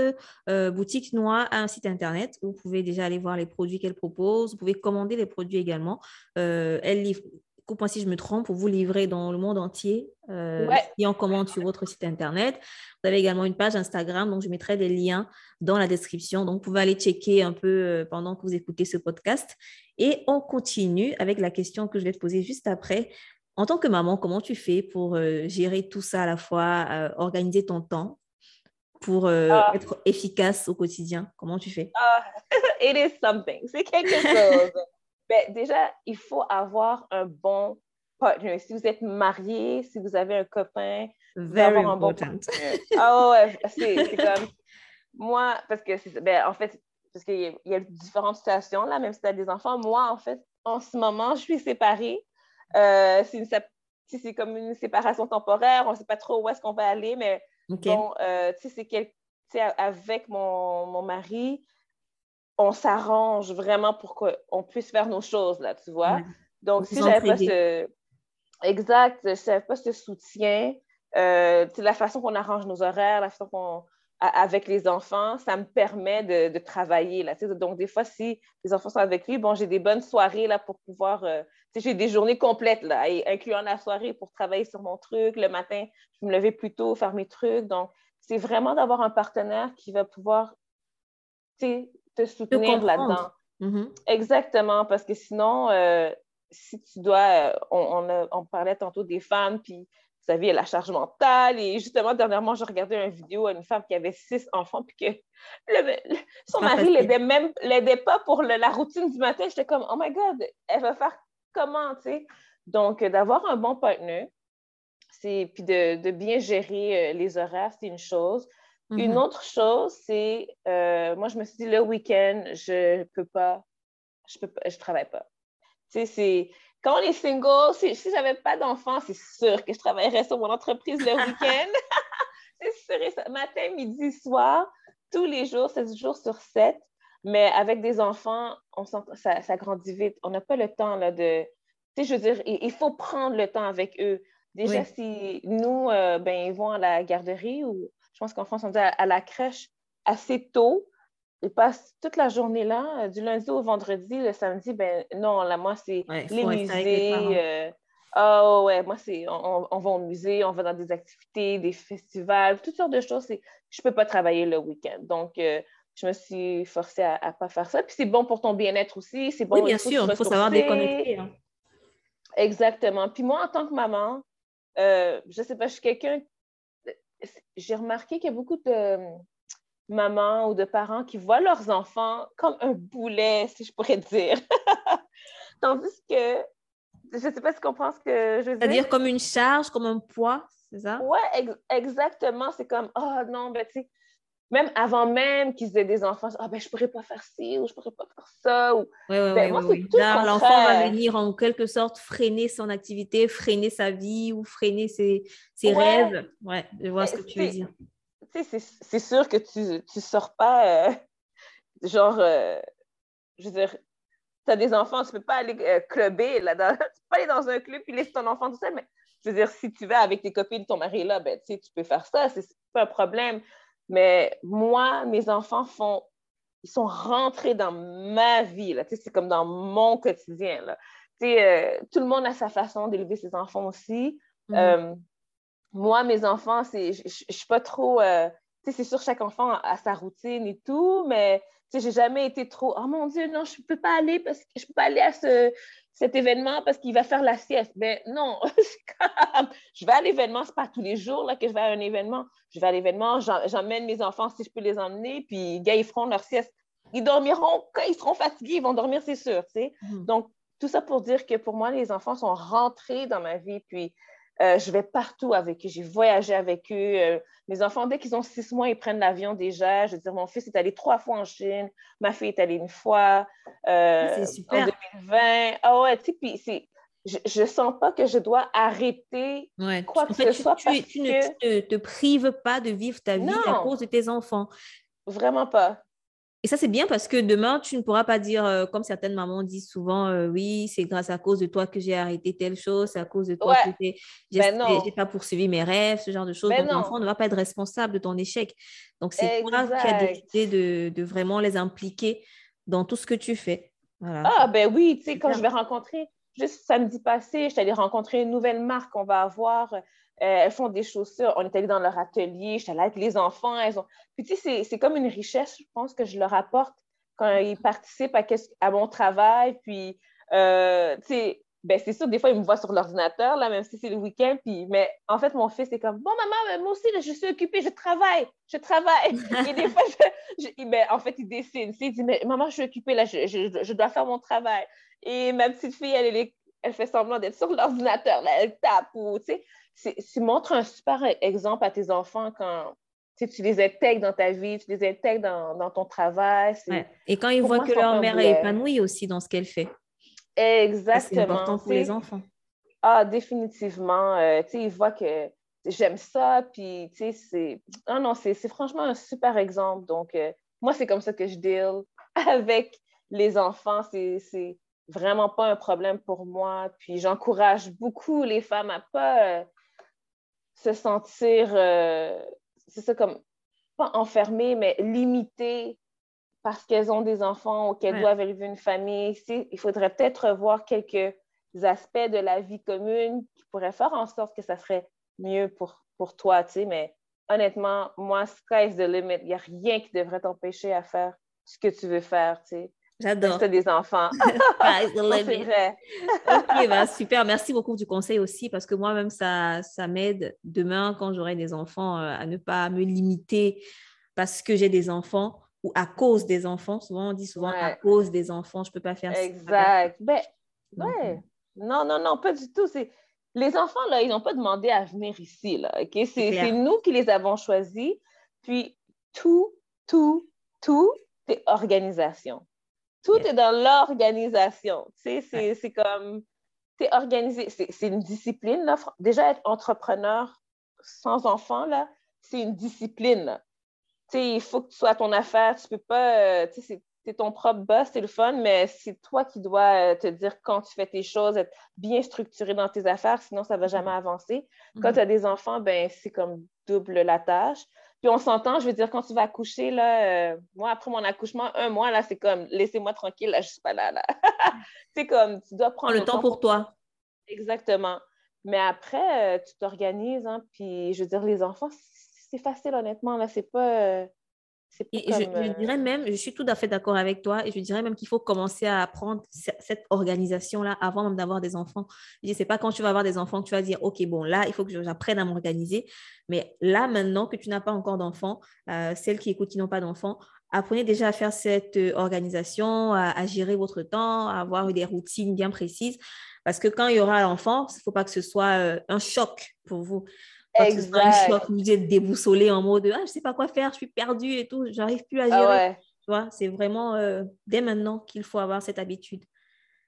Boutique Noire a un site internet où vous pouvez déjà aller voir les produits qu'elle propose, vous pouvez commander les produits également. elle livre coupe-moi si je me trompe, pour vous livrer dans le monde entier euh, et en commande sur votre site internet. Vous avez également une page Instagram, donc je mettrai des liens dans la description. Donc, vous pouvez aller checker un peu euh, pendant que vous écoutez ce podcast. Et on continue avec la question que je vais te poser juste après. En tant que maman, comment tu fais pour euh, gérer tout ça à la fois, euh, organiser ton temps pour ah. être efficace au quotidien? Comment tu fais? Ah, it is something. C'est quelque chose. Ben, déjà, il faut avoir un bon partner. Si vous êtes marié, si vous avez un copain, Very avoir un bon partner. Ah ouais, c'est comme moi, parce que ben, en fait, parce qu'il y, a différentes situations là, même si tu as des enfants. Moi, en fait, en ce moment, je suis séparée. Euh, c'est comme une séparation temporaire, on ne sait pas trop où est-ce qu'on va aller, mais bon, euh, tu sais, c'est avec mon, mon mari, on s'arrange vraiment pour qu'on puisse faire nos choses, là, tu vois. Donc, si j'avais pas ce... Exact, si j'avais pas ce soutien, euh, la façon qu'on arrange nos horaires, la façon qu'on... avec les enfants, ça me permet de, travailler, là. Donc, des fois, si les enfants sont avec lui, bon, j'ai des bonnes soirées, là, pour pouvoir... Euh, j'ai des journées complètes, là, incluant la soirée pour travailler sur mon truc. Le matin, je me levais plus tôt, faire mes trucs. Donc, c'est vraiment d'avoir un partenaire qui va pouvoir te soutenir là-dedans. Mm-hmm. Exactement, parce que sinon, euh, si tu dois, euh, on, on, parlait tantôt des femmes, puis vous savez, la charge mentale. Et justement, dernièrement, j'ai regardé une vidéo à une femme qui avait six enfants, puis que son mari l'aidait même l'aidait pas pour la routine du matin. J'étais comme, oh my God, elle va faire comment, tu sais? Donc, d'avoir un bon partenaire, puis de, de, bien gérer euh, les horaires, c'est une chose. Une mm-hmm. autre chose, c'est, euh, moi, je me suis dit, le week-end, je peux pas, je peux pas, je travaille pas. Tu sais, c'est, quand on est single, si, si j'avais pas d'enfant, c'est sûr que je travaillerais sur mon entreprise le week-end. c'est sûr, matin, midi, soir, tous les jours, 7 jours sur 7. Mais avec des enfants, on ça, ça grandit vite. On n'a pas le temps là, de. Tu sais, je veux dire, il, faut prendre le temps avec eux. Déjà, si nous, euh, ben, ils vont à la garderie ou je pense qu'en France, on dit à, la crèche assez tôt. Ils passent toute la journée là, euh, du lundi au vendredi. Le samedi, ben non, là, moi, c'est les musées. Euh, ah ouais, moi, c'est on, va au musée, on va dans des activités, des festivals, toutes sortes de choses. Je ne peux pas travailler le week-end. Donc, euh, je me suis forcée à ne pas faire ça. Puis c'est bon pour ton bien-être aussi. C'est bon oui, bien sûr, il faut savoir déconnecter. Hein. Exactement. Puis moi, en tant que maman, euh, je sais pas, je suis quelqu'un. J'ai remarqué qu'il y a beaucoup de mamans ou de parents qui voient leurs enfants comme un boulet, si je pourrais dire. Tandis que, je sais pas si tu comprends ce que je veux dire. C'est-à-dire comme une charge, comme un poids, c'est ça? Oui, exactement. C'est comme, oh non, ben tu sais, même avant même qu'ils aient des enfants, ah ben je pourrais pas faire ci ou je pourrais pas faire ça. Ou... Oui, oui, ben, oui. L'enfant va venir en quelque sorte freiner son activité, freiner sa vie ou freiner ses, ses rêves. Ouais, je vois ce que tu veux dire. Tu c'est sûr que tu ne sors pas, euh, genre, euh, je veux dire, tu as des enfants, tu ne peux pas aller euh, clubber, là, dans, tu peux pas aller dans un club et laisser ton enfant tout seul, mais je veux dire, si tu vas avec tes copines, ton mari est là, ben, tu peux faire ça, c'est pas un problème. Mais moi, mes enfants font, ils sont rentrés dans ma vie, là. C'est comme dans mon quotidien, là. Euh, tout le monde a sa façon d'élever ses enfants aussi. Mm-hmm. Euh, moi, mes enfants, je ne suis pas trop... Euh, c'est sûr, chaque enfant a sa routine et tout, mais j'ai jamais été trop, oh mon Dieu, non, je ne peux pas aller parce que je peux pas aller à ce, cet événement parce qu'il va faire la sieste. Mais ben, non, je vais à l'événement, ce n'est pas tous les jours là, que je vais à un événement. Je vais à l'événement, j'emmène mes enfants si je peux les emmener, puis gars, ils feront leur sieste. Ils dormiront quand ils seront fatigués, ils vont dormir, c'est sûr. Mm-hmm. Donc, tout ça pour dire que pour moi, les enfants sont rentrés dans ma vie, puis euh, je vais partout avec eux. J'ai voyagé avec eux. Euh, mes enfants, dès qu'ils ont six mois, ils prennent l'avion déjà. Je veux dire, mon fils est allé trois fois en Chine. Ma fille est allée une fois euh, en 2020. Ah ouais, tu sais, puis je ne sens pas que je dois arrêter quoi que ce soit. Tu, tu ne te, prives pas de vivre ta vie à cause de tes enfants. Vraiment pas. Et ça, c'est bien parce que demain, tu ne pourras pas dire, euh, comme certaines mamans disent souvent, euh, oui, c'est grâce à cause de toi que j'ai arrêté telle chose, c'est à cause de toi que ben pas poursuivi mes rêves, ce genre de choses. Ben Donc, l'enfant ne va pas être responsable de ton échec. Donc, c'est toi qui as décidé de, de, vraiment les impliquer dans tout ce que tu fais. Ah, ben oui, tu sais, quand je vais rencontrer, juste samedi passé, je suis allée rencontrer une nouvelle marque qu'on va avoir elles font des chaussures. On est allé dans leur atelier. J'étais là avec les enfants. Elles ont... Puis, tu sais, c'est comme une richesse, je pense, que je leur apporte quand ils participent à, à mon travail. Puis, euh, tu sais, ben, c'est sûr, des fois, ils me voient sur l'ordinateur, là, même si c'est le week-end. Puis, mais en fait, mon fils est comme Bon, maman, moi aussi, je suis occupée, je travaille, je travaille. Et des fois, ben, en fait, il dessine. Il dit Mais maman, je suis occupée, là, je, je, dois faire mon travail. Et ma petite fille, elle, elle, elle fait semblant d'être sur l'ordinateur, là, elle tape ou, tu sais tu montres un super exemple à tes enfants quand tu les intègres dans ta vie, tu les intègres dans, ton travail. Et quand ils voient que leur mère est épanouie aussi dans ce qu'elle fait. Exactement. C'est important pour les enfants. Ah, définitivement. Euh, ils voient que j'aime ça, puis c'est... Ah non, c'est franchement un super exemple. Donc, euh, moi, c'est comme ça que je deal avec les enfants. C'est vraiment pas un problème pour moi. Puis j'encourage beaucoup les femmes à pas euh, se sentir, euh, c'est ça, comme, pas enfermées, mais limitées parce qu'elles ont des enfants ou qu'elles doivent élever une famille. Il faudrait peut-être revoir quelques aspects de la vie commune qui pourraient faire en sorte que ça serait mieux pour, pour toi, tu sais, mais honnêtement, moi, sky's the limit. Il n'y a rien qui devrait t'empêcher à faire ce que tu veux faire, tu sais. J'adore. Tu des enfants. c'est vrai. ok, bah, super. Merci beaucoup du conseil aussi parce que moi-même, ça, ça m'aide demain quand j'aurai des enfants euh, à ne pas me limiter parce que j'ai des enfants ou à cause des enfants. Souvent, on dit souvent à cause des enfants, je ne peux pas faire ça. Exact. Ben, ouais. Euh, non, non, non, pas du tout. Les enfants, là, ils n'ont pas demandé à venir ici. Là, C'est nous qui les avons choisis. Puis, tout, tout, tout, c'est organisation. Tout est dans l'organisation. Tu sais, c'est comme, tu organisé. C'est une discipline, là. Déjà, être entrepreneur sans enfant, là, c'est une discipline, Tu sais, il faut que tu sois à ton affaire. Tu peux pas, euh, tu sais, c'est ton propre boss, c'est le fun, mais c'est toi qui dois euh, te dire quand tu fais tes choses, être bien structuré dans tes affaires, sinon ça ne va jamais mm-hmm. avancer. Quand mm-hmm. tu as des enfants, ben c'est comme double la tâche. Puis on s'entend, je veux dire, quand tu vas accoucher, là, euh, moi, après mon accouchement, un mois, là, c'est comme, laissez-moi tranquille, là, je suis pas là, là. c'est comme, tu dois prendre le, temps, pour toi. Exactement. Mais après, euh, tu t'organises, hein, puis je veux dire, les enfants, c'est facile, honnêtement, là, c'est pas... Euh, Et je, euh, dirais même, je suis tout à fait d'accord avec toi, et je dirais même qu'il faut commencer à apprendre cette organisation-là avant même d'avoir des enfants. Je dis, c'est pas quand tu vas avoir des enfants que tu vas dire, OK, bon, là, il faut que j'apprenne à m'organiser. Mais là, maintenant que tu n'as pas encore d'enfants, euh, celles qui écoutent qui n'ont pas d'enfants, apprenez déjà à faire cette euh, organisation, à, gérer votre temps, à avoir des routines bien précises. Parce que quand il y aura l'enfant, il ne faut pas que ce soit un choc pour vous. Exact. Un choc, vous êtes déboussolé en mode ah, je sais pas quoi faire, je suis perdue et tout, j'arrive plus à ah gérer. Tu vois, c'est vraiment euh, dès maintenant qu'il faut avoir cette habitude.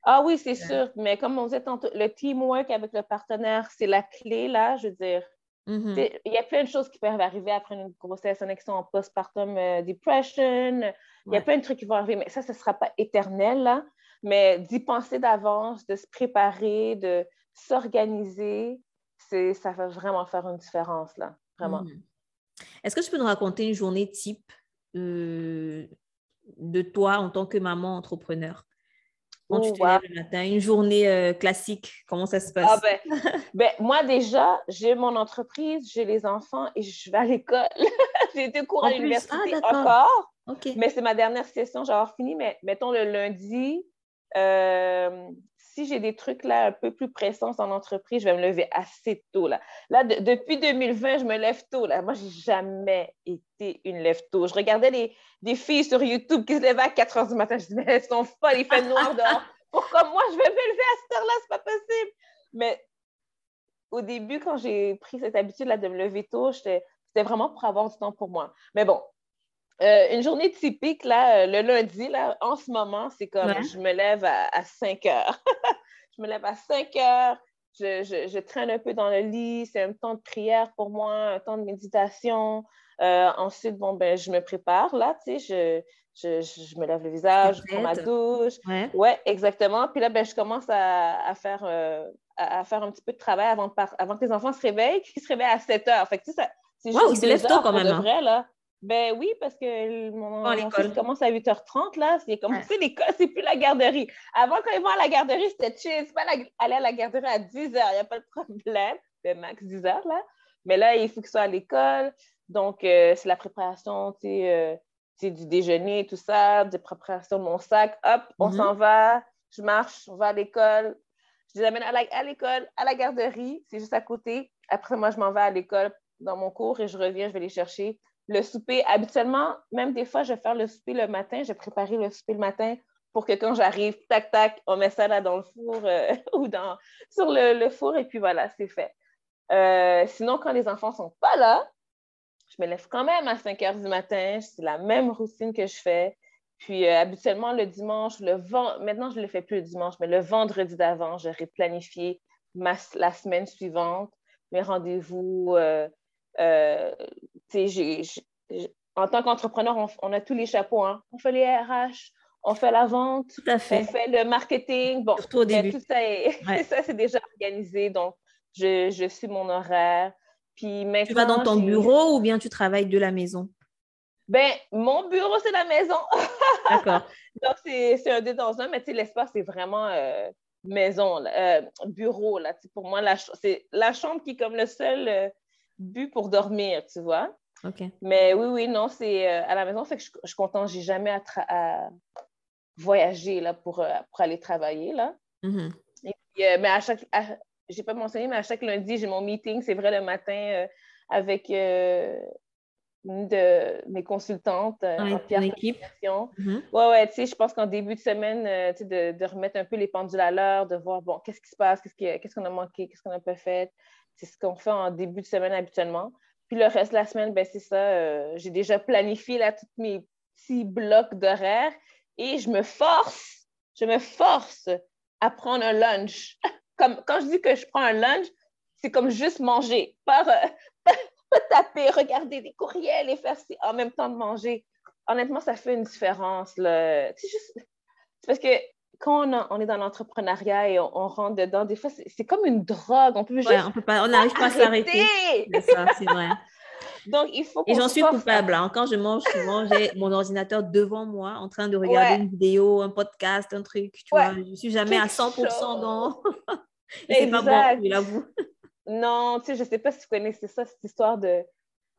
Ah oui, c'est sûr. Mais comme on disait tantôt, le teamwork avec le partenaire, c'est la clé, là, je veux dire. Mm-hmm. Il y a plein de choses qui peuvent arriver après une grossesse, une en postpartum euh, depression. Il y a plein de trucs qui vont arriver, mais ça, ce ne sera pas éternel, là. Mais d'y penser d'avance, de se préparer, de s'organiser, ça va vraiment faire une différence, là, vraiment. Hmm. Est-ce que tu peux nous raconter une journée type euh, de toi en tant que maman entrepreneur? Quand tu te lèves le matin, une journée euh, classique, comment ça se passe? Ah ben, ben, moi déjà, j'ai mon entreprise, j'ai les enfants et je vais à l'école. j'ai été cours à l'université ah, encore. Mais c'est ma dernière session, j'ai fini, mais mettons le lundi, euh, si j'ai des trucs là un peu plus pressants en entreprise, je vais me lever assez tôt. Là, là depuis 2020, je me lève tôt. Là. Moi, je n'ai jamais été une lève tôt. Je regardais les, des filles sur YouTube qui se levaient à 4 heures du matin. Je disais, mais elles sont folles, il fait noir dehors. Pourquoi moi, je vais me lever à cette heure-là? C'est pas possible. Mais au début, quand j'ai pris cette habitude-là de me lever tôt, c'était vraiment pour avoir du temps pour moi. Mais bon, euh, une journée typique, là, euh, le lundi, là, en ce moment, c'est comme je me lève à, 5 heures. je me lève à 5 heures, je, traîne un peu dans le lit, c'est un temps de prière pour moi, un temps de méditation. Euh, ensuite, bon, ben, je me prépare, là, tu sais, je, me lève le visage, je prends ma douche. Ouais. exactement. Puis là, ben, je commence à, faire, à, faire un petit peu de travail avant, avant que les enfants se réveillent, qui se réveillent à 7 heures. Fait que, tu sais, c'est juste wow, ils se lèvent tôt quand même. Hein. Vrai, là. Ben oui, parce que mon, fils commence à 8h30, là. C'est comme, tu sais, l'école, c'est plus la garderie. Avant, quand ils vont à la garderie, c'était chill. C'est pas aller à la garderie à 10h, il n'y a pas de problème. C'est max 10h, là. Mais là, il faut qu'ils soient à l'école. Donc, euh, c'est la préparation, tu sais, euh, du déjeuner, tout ça, de préparation de mon sac. Hop, on mm-hmm. s'en va, je marche, on va à l'école. Je les amène à l'école, à la garderie, c'est juste à côté. Après, moi, je m'en vais à l'école dans mon cours et je reviens, je vais les chercher le souper, habituellement, même des fois, je vais faire le souper le matin, je préparer le souper le matin pour que quand j'arrive, tac, tac, on met ça là dans le four euh, ou dans, sur le, four et puis voilà, c'est fait. Euh, sinon, quand les enfants ne sont pas là, je me lève quand même à 5 heures du matin. C'est la même routine que je fais. Puis euh, habituellement, le dimanche, le vent... maintenant, je ne le fais plus le dimanche, mais le vendredi d'avant, j'aurais planifié la semaine suivante, mes rendez-vous, en tant qu'entrepreneur, on, a tous les chapeaux. Hein. On fait les RH, on fait la vente, on fait le marketing. Bon, tout ça, c'est déjà organisé. Donc, je, suis mon horaire. Puis tu vas dans ton bureau ou bien tu travailles de la maison? Ben, mon bureau, c'est la maison. D'accord. Donc, c'est un deux dans un, mais l'espace, c'est vraiment euh, maison, euh, bureau. Là, pour moi, c'est la chambre qui est comme le seul euh, but pour dormir, tu vois. Mais oui, oui, non, c'est euh, à la maison, fait que je, je suis contente. J'ai jamais à, voyager là, pour, euh, pour aller travailler. Là. Mm-hmm. Euh, mais à chaque. J'ai pas mentionné, mais à chaque lundi, j'ai mon meeting. C'est vrai, le matin, avec une de mes consultantes en pierre équipe. Mm-hmm. Ouais, ouais, tu sais, je pense qu'en début de semaine, tu sais, de, remettre un peu les pendules à l'heure, de voir, bon, qu'est-ce qui se passe, qu'est-ce qu'on a manqué, qu'est-ce qu'on n'a pas fait. C'est ce qu'on fait en début de semaine habituellement. Puis le reste de la semaine, ben, c'est ça. Euh, j'ai déjà planifié là, tous mes petits blocs d'horaire et je me force, je me force à prendre un lunch. Comme, quand je dis que je prends un lunch, c'est comme juste manger, pas, euh, taper, regarder des courriels et faire en même temps de manger. Honnêtement, ça fait une différence. C'est juste... parce que quand on, est dans l'entrepreneuriat et on, rentre dedans, des fois, c'est comme une drogue. On peut on peut pas, on n'arrive pas à s'arrêter. C'est ça, c'est vrai. Donc, il faut Et j'en suis coupable. Hein. Quand je mange, souvent, j'ai mon ordinateur devant moi en train de regarder une vidéo, un podcast, un truc. Tu vois, je ne suis jamais à 100% dans. Et c'est pas bon, je l'avoue. Non, tu sais, je ne sais pas si tu connaissais ça, cette histoire de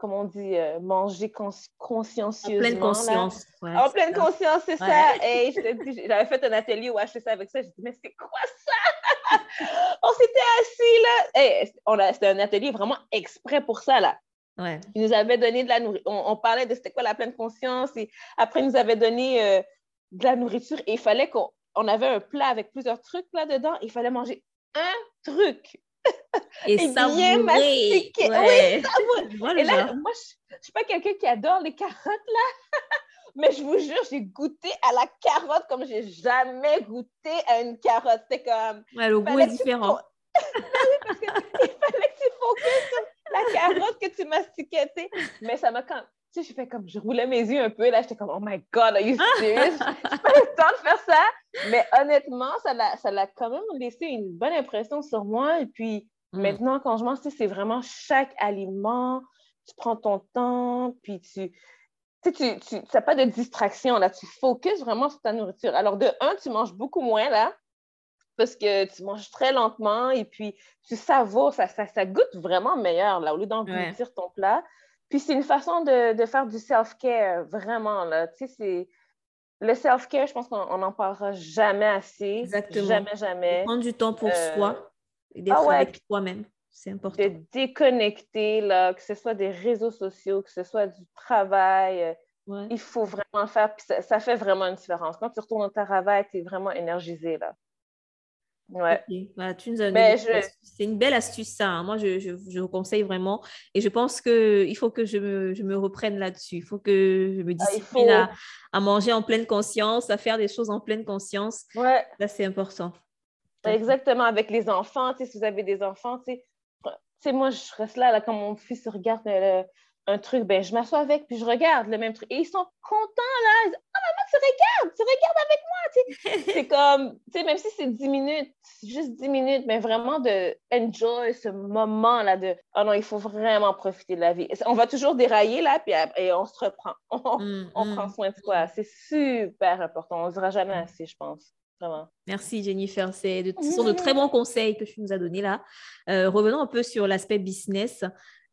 comment on dit, euh, manger consciencieusement. En pleine conscience. en pleine conscience, c'est ça. Et j'avais fait un atelier où acheté ça avec ça. J'ai dit, mais c'est quoi ça? on s'était assis là. C'était un atelier vraiment exprès pour ça, là. Ouais. Nous avait donné de la nourriture. On, parlait de c'était quoi la pleine conscience. Et après, il nous avait donné euh, de la nourriture. Et il fallait qu'on on avait un plat avec plusieurs trucs là-dedans. Il fallait manger un truc. Et, ça bien mastiqué. Oui, Et là, moi, je ne suis pas quelqu'un qui adore les carottes, là. Mais je vous jure, j'ai goûté à la carotte comme j'ai jamais goûté à une carotte. C'était comme. Ouais, le goût est différent. Parce que, il fallait que tu focuses sur la carotte que tu mastiquais, Mais ça m'a quand tu sais, je fais comme, je roulais mes yeux un peu, là, j'étais comme, oh my God, are you serious? j'ai pas le temps de faire ça. Mais honnêtement, ça l'a, ça l'a quand même laissé une bonne impression sur moi. Et puis, mm. maintenant, quand je mange, c'est vraiment chaque aliment, tu prends ton temps, puis tu, tu sais, tu n'as pas de distraction, là, tu focuses vraiment sur ta nourriture. Alors, de un, tu manges beaucoup moins, là, parce que tu manges très lentement, et puis tu savoures, ça, ça, ça goûte vraiment meilleur, là, au lieu d'engloutir ton plat. Puis c'est une façon de, faire du self-care, vraiment. Là. Tu sais, c'est... Le self-care, je pense qu'on n'en parlera jamais assez. Exactement. Jamais, jamais. prendre du temps pour euh, soi et d'être ah avec toi-même. C'est important. De déconnecter, là, que ce soit des réseaux sociaux, que ce soit du travail. Euh, il faut vraiment le faire. Puis ça, ça, fait vraiment une différence. Quand tu retournes au travail, tu es vraiment énergisé. Là. Ouais. tu ben, C'est une belle astuce, ça. Hein. Moi, je, je, je, vous conseille vraiment. Et je pense qu'il faut que je me, je me reprenne là-dessus. Il faut que je me ah, discipline à, à, manger en pleine conscience, à faire des choses en pleine conscience. Ouais. Là, c'est important. Exactement. Avec les enfants, si vous avez des enfants, tu sais, moi, je reste là, là quand mon fils regarde le, un truc, ben, je m'assois avec, puis je regarde le même truc. Et ils sont contents, là. Ils disent, oh, maman, tu regardes, tu regardes avec moi. c'est comme, tu sais, même si c'est 10 minutes, juste 10 minutes, mais vraiment de enjoy ce moment-là de, oh non, il faut vraiment profiter de la vie. On va toujours dérailler, là, puis et on se reprend. On, mm, on prend mm. soin de soi. C'est super important. On ne dira jamais assez, je pense. Vraiment. Merci Jennifer, c'est de, ce sont de très bons conseils que tu nous as donnés là. Euh, revenons un peu sur l'aspect business.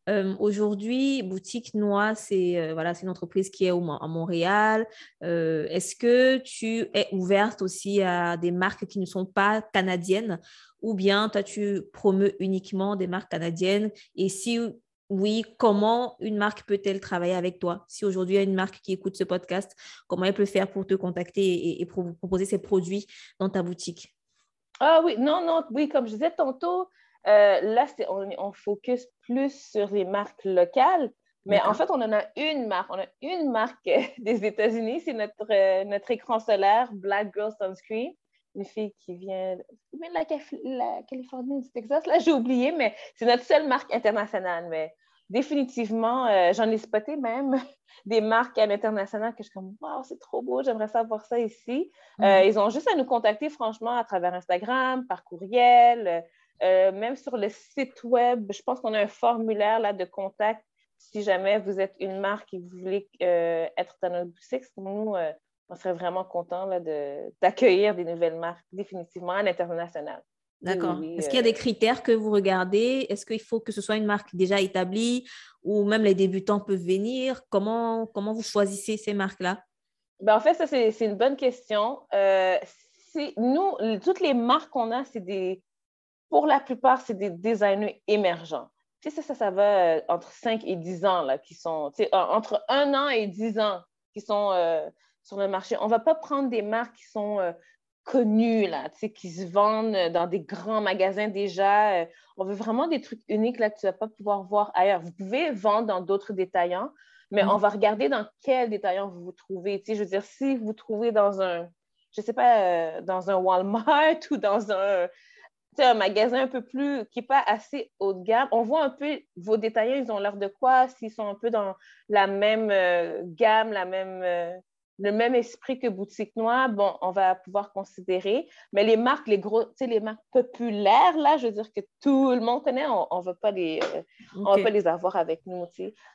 Euh, aujourd'hui, Boutique Noix, c'est euh, voilà, une entreprise qui est au, à Montréal. Euh, est-ce que tu es ouverte aussi à des marques qui ne sont pas canadiennes ou bien toi, tu promeus uniquement des marques canadiennes? Et si oui, comment une marque peut-elle travailler avec toi? Si aujourd'hui il y a une marque qui écoute ce podcast, comment elle peut faire pour te contacter et, et proposer ses produits dans ta boutique? Ah oui, non, non, oui, comme je disais tantôt, euh, là, on, on, focus plus sur les marques locales. Mais en fait, on en a une marque. On a une marque des États-Unis. C'est notre, euh, notre écran solaire, Black Girl Sunscreen. Une fille qui vient de la, la Californie, du Texas. Là, j'ai oublié, mais c'est notre seule marque internationale. Mais définitivement, euh, j'en ai spoté même des marques à l'international que je suis comme, wow, c'est trop beau, j'aimerais savoir ça ici. Mm. ils ont juste à nous contacter, franchement, à travers Instagram, par courriel. Euh, même sur le site web, je pense qu'on a un formulaire là, de contact si jamais vous êtes une marque et vous voulez euh, être dans notre boutique. Nous, euh, on serait vraiment content d'accueillir des nouvelles marques définitivement à l'international. D'accord. Est-ce qu'il y a des critères que vous regardez? Est-ce qu'il faut que ce soit une marque déjà établie ou même les débutants peuvent venir? Comment, comment vous choisissez ces marques-là? Ben, en fait, ça, c'est une bonne question. nous, toutes les marques qu'on a, c'est des, pour la plupart, c'est des designers émergents. Tu sais, ça, ça, va euh, entre 5 et 10 ans, là, qui sont, tu sais, entre 1 an et 10 ans qui sont euh, sur le marché. On ne va pas prendre des marques qui sont euh, connues, là, tu sais, qui se vendent dans des grands magasins déjà. on veut vraiment des trucs uniques, là, que tu ne vas pas pouvoir voir ailleurs. Vous pouvez vendre dans d'autres détaillants, mais mm-hmm. on va regarder dans quel détaillant vous vous trouvez. Tu sais, je veux dire, si vous vous trouvez dans un, je ne sais pas, dans un Walmart ou dans un un magasin un peu plus, qui n'est pas assez haut de gamme. On voit un peu vos détaillants, ils ont l'air de quoi, s'ils sont un peu dans la même euh, gamme, la même, euh, le même esprit que Boutique Noire, bon, on va pouvoir considérer. Mais les marques, les gros, les marques populaires, là, je veux dire que tout le monde connaît, on ne veut pas les, euh, on va pas les avoir avec nous,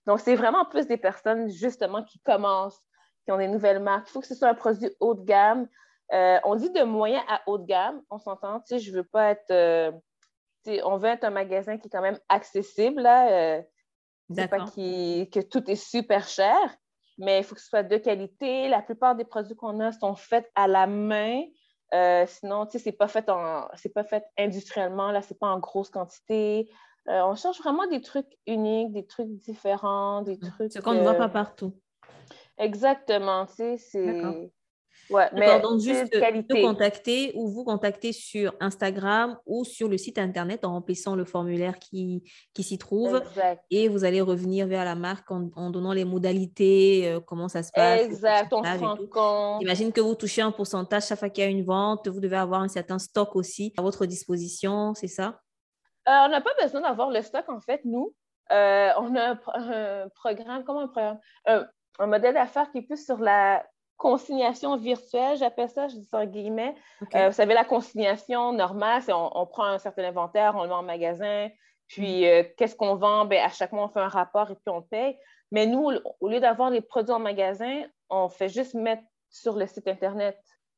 Donc, c'est vraiment plus des personnes, justement, qui commencent, qui ont des nouvelles marques. Il faut que ce soit un produit haut de gamme. Euh, on dit de moyen à haut de gamme, on s'entend, tu sais, je veux pas être, euh, on veut être un magasin qui est quand même accessible, là, euh, pas que tout est super cher, mais il faut que ce soit de qualité. La plupart des produits qu'on a sont faits à la main. Euh, sinon, tu sais, c'est pas fait en, c'est pas fait industriellement, là, c'est pas en grosse quantité. On cherche vraiment des trucs uniques, des trucs différents, des trucs. Ce qu'on ne voit pas partout. Exactement, tu sais, c'est. Ouais, mais donc juste te contacter ou vous contacter sur Instagram ou sur le site internet en remplissant le formulaire qui, qui s'y trouve. Et vous allez revenir vers la marque en, donnant les modalités, euh, comment ça se passe. Exact, on se rend compte. J'imagine que vous touchez un pourcentage chaque fois qu'il y a une vente. Vous devez avoir un certain stock aussi à votre disposition, c'est ça? Euh, on n'a pas besoin d'avoir le stock, en fait, nous. Euh, on a un, programme, comment un programme? un modèle d'affaires qui est plus sur la consignation virtuelle, j'appelle ça, je dis ça en guillemets. Euh, vous savez, la consignation normale, c'est on, prend un certain inventaire, on le met en magasin, puis mm. euh, qu'est-ce qu'on vend? Ben, à chaque mois, on fait un rapport et puis on paye. Mais nous, au lieu d'avoir les produits en magasin, on fait juste mettre sur le site Internet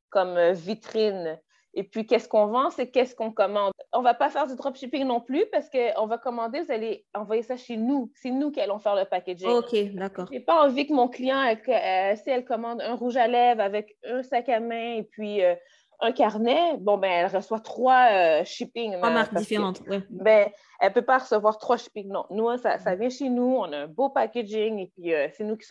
comme euh, vitrine et puis, qu'est-ce qu'on vend, c'est qu'est-ce qu'on commande. On ne va pas faire du dropshipping non plus parce qu'on va commander, vous allez envoyer ça chez nous. C'est nous qui allons faire le packaging. OK, d'accord. Je n'ai pas envie que mon client, euh, si elle commande un rouge à lèvres avec un sac à main et puis euh, un carnet, bon, ben, elle reçoit trois euh, shipping. Trois marques différentes, oui. Ben, elle ne peut pas recevoir trois shipping. Non, nous, ça, ça, vient chez nous, on a un beau packaging et puis c'est nous qui,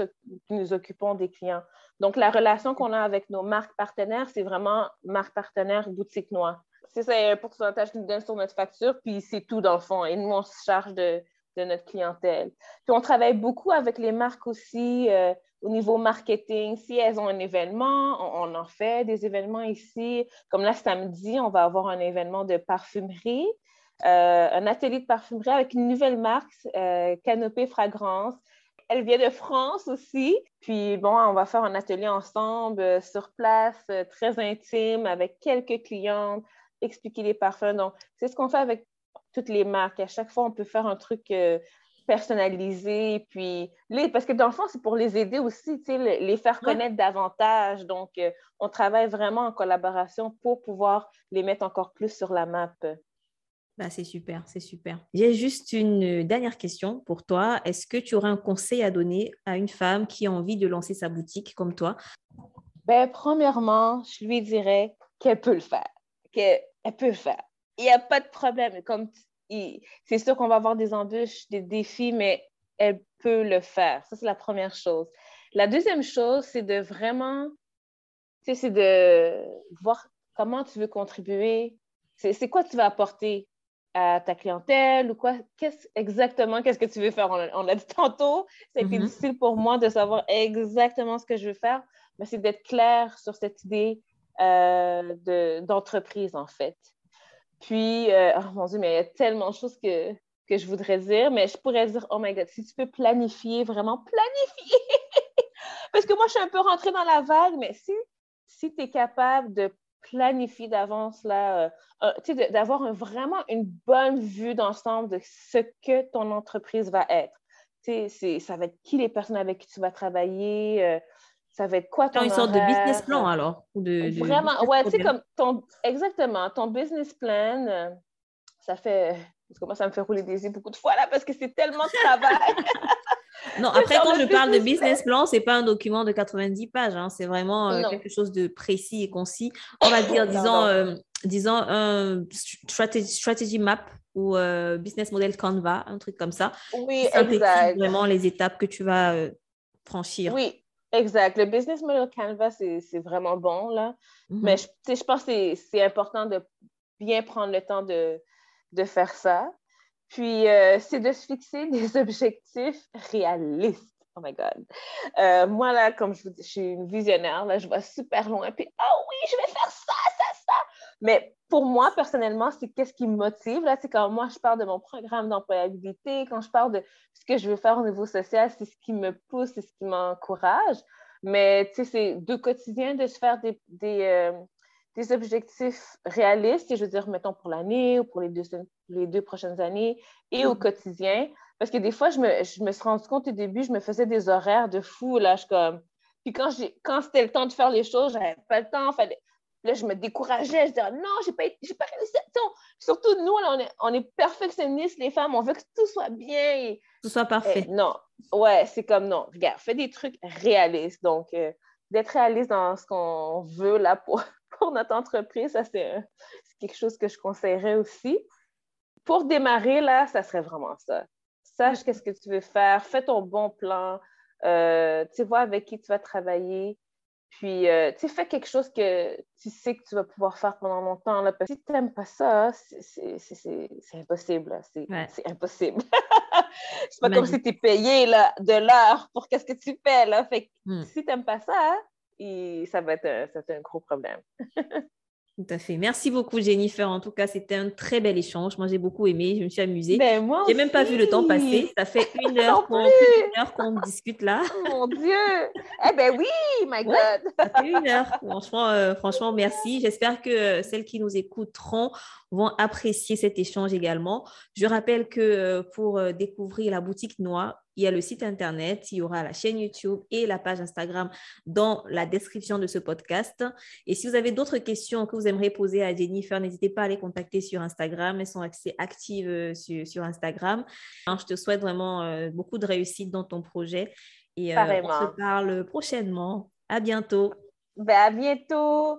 qui, nous occupons des clients. Donc, la relation qu'on a avec nos marques partenaires, c'est vraiment marque partenaire boutique noire. C'est ça, un pourcentage qu'ils nous donnent sur notre facture, puis c'est tout dans le fond. Et nous, on se charge de, notre clientèle. Puis on travaille beaucoup avec les marques aussi euh, au niveau marketing. Si elles ont un événement, on, en fait des événements ici. Comme là, samedi, on va avoir un événement de parfumerie, euh, un atelier de parfumerie avec une nouvelle marque, euh, Canopée Fragrance. Elle vient de France aussi. Puis bon, on va faire un atelier ensemble euh, sur place, euh, très intime, avec quelques clientes, expliquer les parfums. Donc, c'est ce qu'on fait avec toutes les marques. À chaque fois, on peut faire un truc personnalisé. Puis, les, parce que dans le fond, c'est pour les aider aussi, les, les faire connaître davantage. Donc, on travaille vraiment en collaboration pour pouvoir les mettre encore plus sur la map. Bah, c'est super, c'est super. J'ai juste une dernière question pour toi. Est-ce que tu aurais un conseil à donner à une femme qui a envie de lancer sa boutique comme toi? Ben, premièrement, je lui dirais qu'elle peut le faire, qu'elle peut le faire. Il n'y a pas de problème. Comme c'est sûr qu'on va avoir des embûches, des défis, mais elle peut le faire. Ça, c'est la première chose. La deuxième chose, c'est de vraiment, c'est de voir comment tu veux contribuer. C'est quoi tu vas apporter à ta clientèle ou quoi? Qu'est-ce, exactement, qu'est-ce que tu veux faire? On a, dit tantôt, ça a été mm-hmm. difficile pour moi de savoir exactement ce que je veux faire, mais c'est d'être clair sur cette idée euh, de, d'entreprise, en fait. Puis, euh, oh mon Dieu, mais il y a tellement de choses que, que je voudrais dire, mais je pourrais dire, oh my God, si tu peux planifier, vraiment planifier! Parce que moi, je suis un peu rentrée dans la vague, mais si, si tu es capable de planifier d'avance, là, euh, d'avoir vraiment une bonne vue d'ensemble de ce que ton entreprise va être. Ça va être qui les personnes avec qui tu vas travailler, euh, ça va être quoi ton. une sorte de business plan alors de, Vraiment, ouais, tu sais, comme ton. Exactement, ton business plan, euh, ça fait. Parce ça me fait rouler des yeux beaucoup de fois là parce que c'est tellement de travail. Non, après, quand je parle de business plan, ce n'est pas un document de 90 pages. Hein. c'est vraiment euh, quelque chose de précis et concis. On va dire, disons, euh, disons un strategy, map ou euh, business model Canva, un truc comme ça. Oui, exact. vraiment les étapes que tu vas franchir. Oui, exact. Le business model Canva, c'est vraiment bon, là. Mm-hmm. Mais je, je pense que c'est important de bien prendre le temps de, de faire ça. Puis, euh, c'est de se fixer des objectifs réalistes. Oh my God. Euh, moi, là, comme je vous dis, je suis une visionnaire, là, je vois super loin. Puis, oh oui, je vais faire ça, ça, ça. Mais pour moi, personnellement, c'est qu'est-ce qui me motive. Là, c'est quand moi, je parle de mon programme d'employabilité, quand je parle de ce que je veux faire au niveau social, c'est ce qui me pousse, c'est ce qui m'encourage. Mais, tu sais, c'est de quotidien de se faire des, des, euh, des objectifs réalistes, je veux dire, mettons pour l'année ou pour les deux, les deux prochaines années et au mm. quotidien. Parce que des fois, je me, je me suis rendu compte au début, je me faisais des horaires de fou. Là, je comme... Puis quand, quand c'était le temps de faire les choses, j'avais pas le temps. Fallait... là, je me décourageais. Je disais, non, j'ai pas, pas réussi. surtout, nous, on, est, on est perfectionnistes, les femmes. On veut que tout soit bien. tout soit parfait. Eh, non. Ouais, c'est comme non. Regarde, fais des trucs réalistes. Donc, euh, d'être réaliste dans ce qu'on veut là pour, pour notre entreprise, ça, c'est quelque chose que je conseillerais aussi. Pour démarrer, là, ça serait vraiment ça. Sache qu'est-ce que tu veux faire, fais ton bon plan, euh, tu vois avec qui tu vas travailler, puis euh, tu fais quelque chose que tu sais que tu vas pouvoir faire pendant longtemps. Là, parce que si tu n'aimes pas ça, c'est impossible. C'est impossible. c'est pas comme si tu es payé là, de l'heure pour qu'est-ce que tu fais. Là. Fait hmm. si tu n'aimes pas ça, ça va être un gros problème. Tout à fait. Merci beaucoup, Jennifer. En tout cas, c'était un très bel échange. Moi, j'ai beaucoup aimé. Je me suis amusée. Ben, moi j'ai même pas vu le temps passer. Ça fait une heure qu'on discute là. Oh, mon Dieu. eh ben oui, my God. ça fait une heure. Franchement, euh, franchement, merci. J'espère que euh, celles qui nous écouteront vont apprécier cet échange également. Je rappelle que euh, pour découvrir la boutique Noix, il y a le site internet, il y aura la chaîne YouTube et la page Instagram dans la description de ce podcast. Et si vous avez d'autres questions que vous aimeriez poser à Jennifer, n'hésitez pas à les contacter sur Instagram. Elles sont assez actives euh, sur, Instagram. je te souhaite vraiment euh, beaucoup de réussite dans ton projet. Et euh, on se parle prochainement. À bientôt. Ben, à bientôt.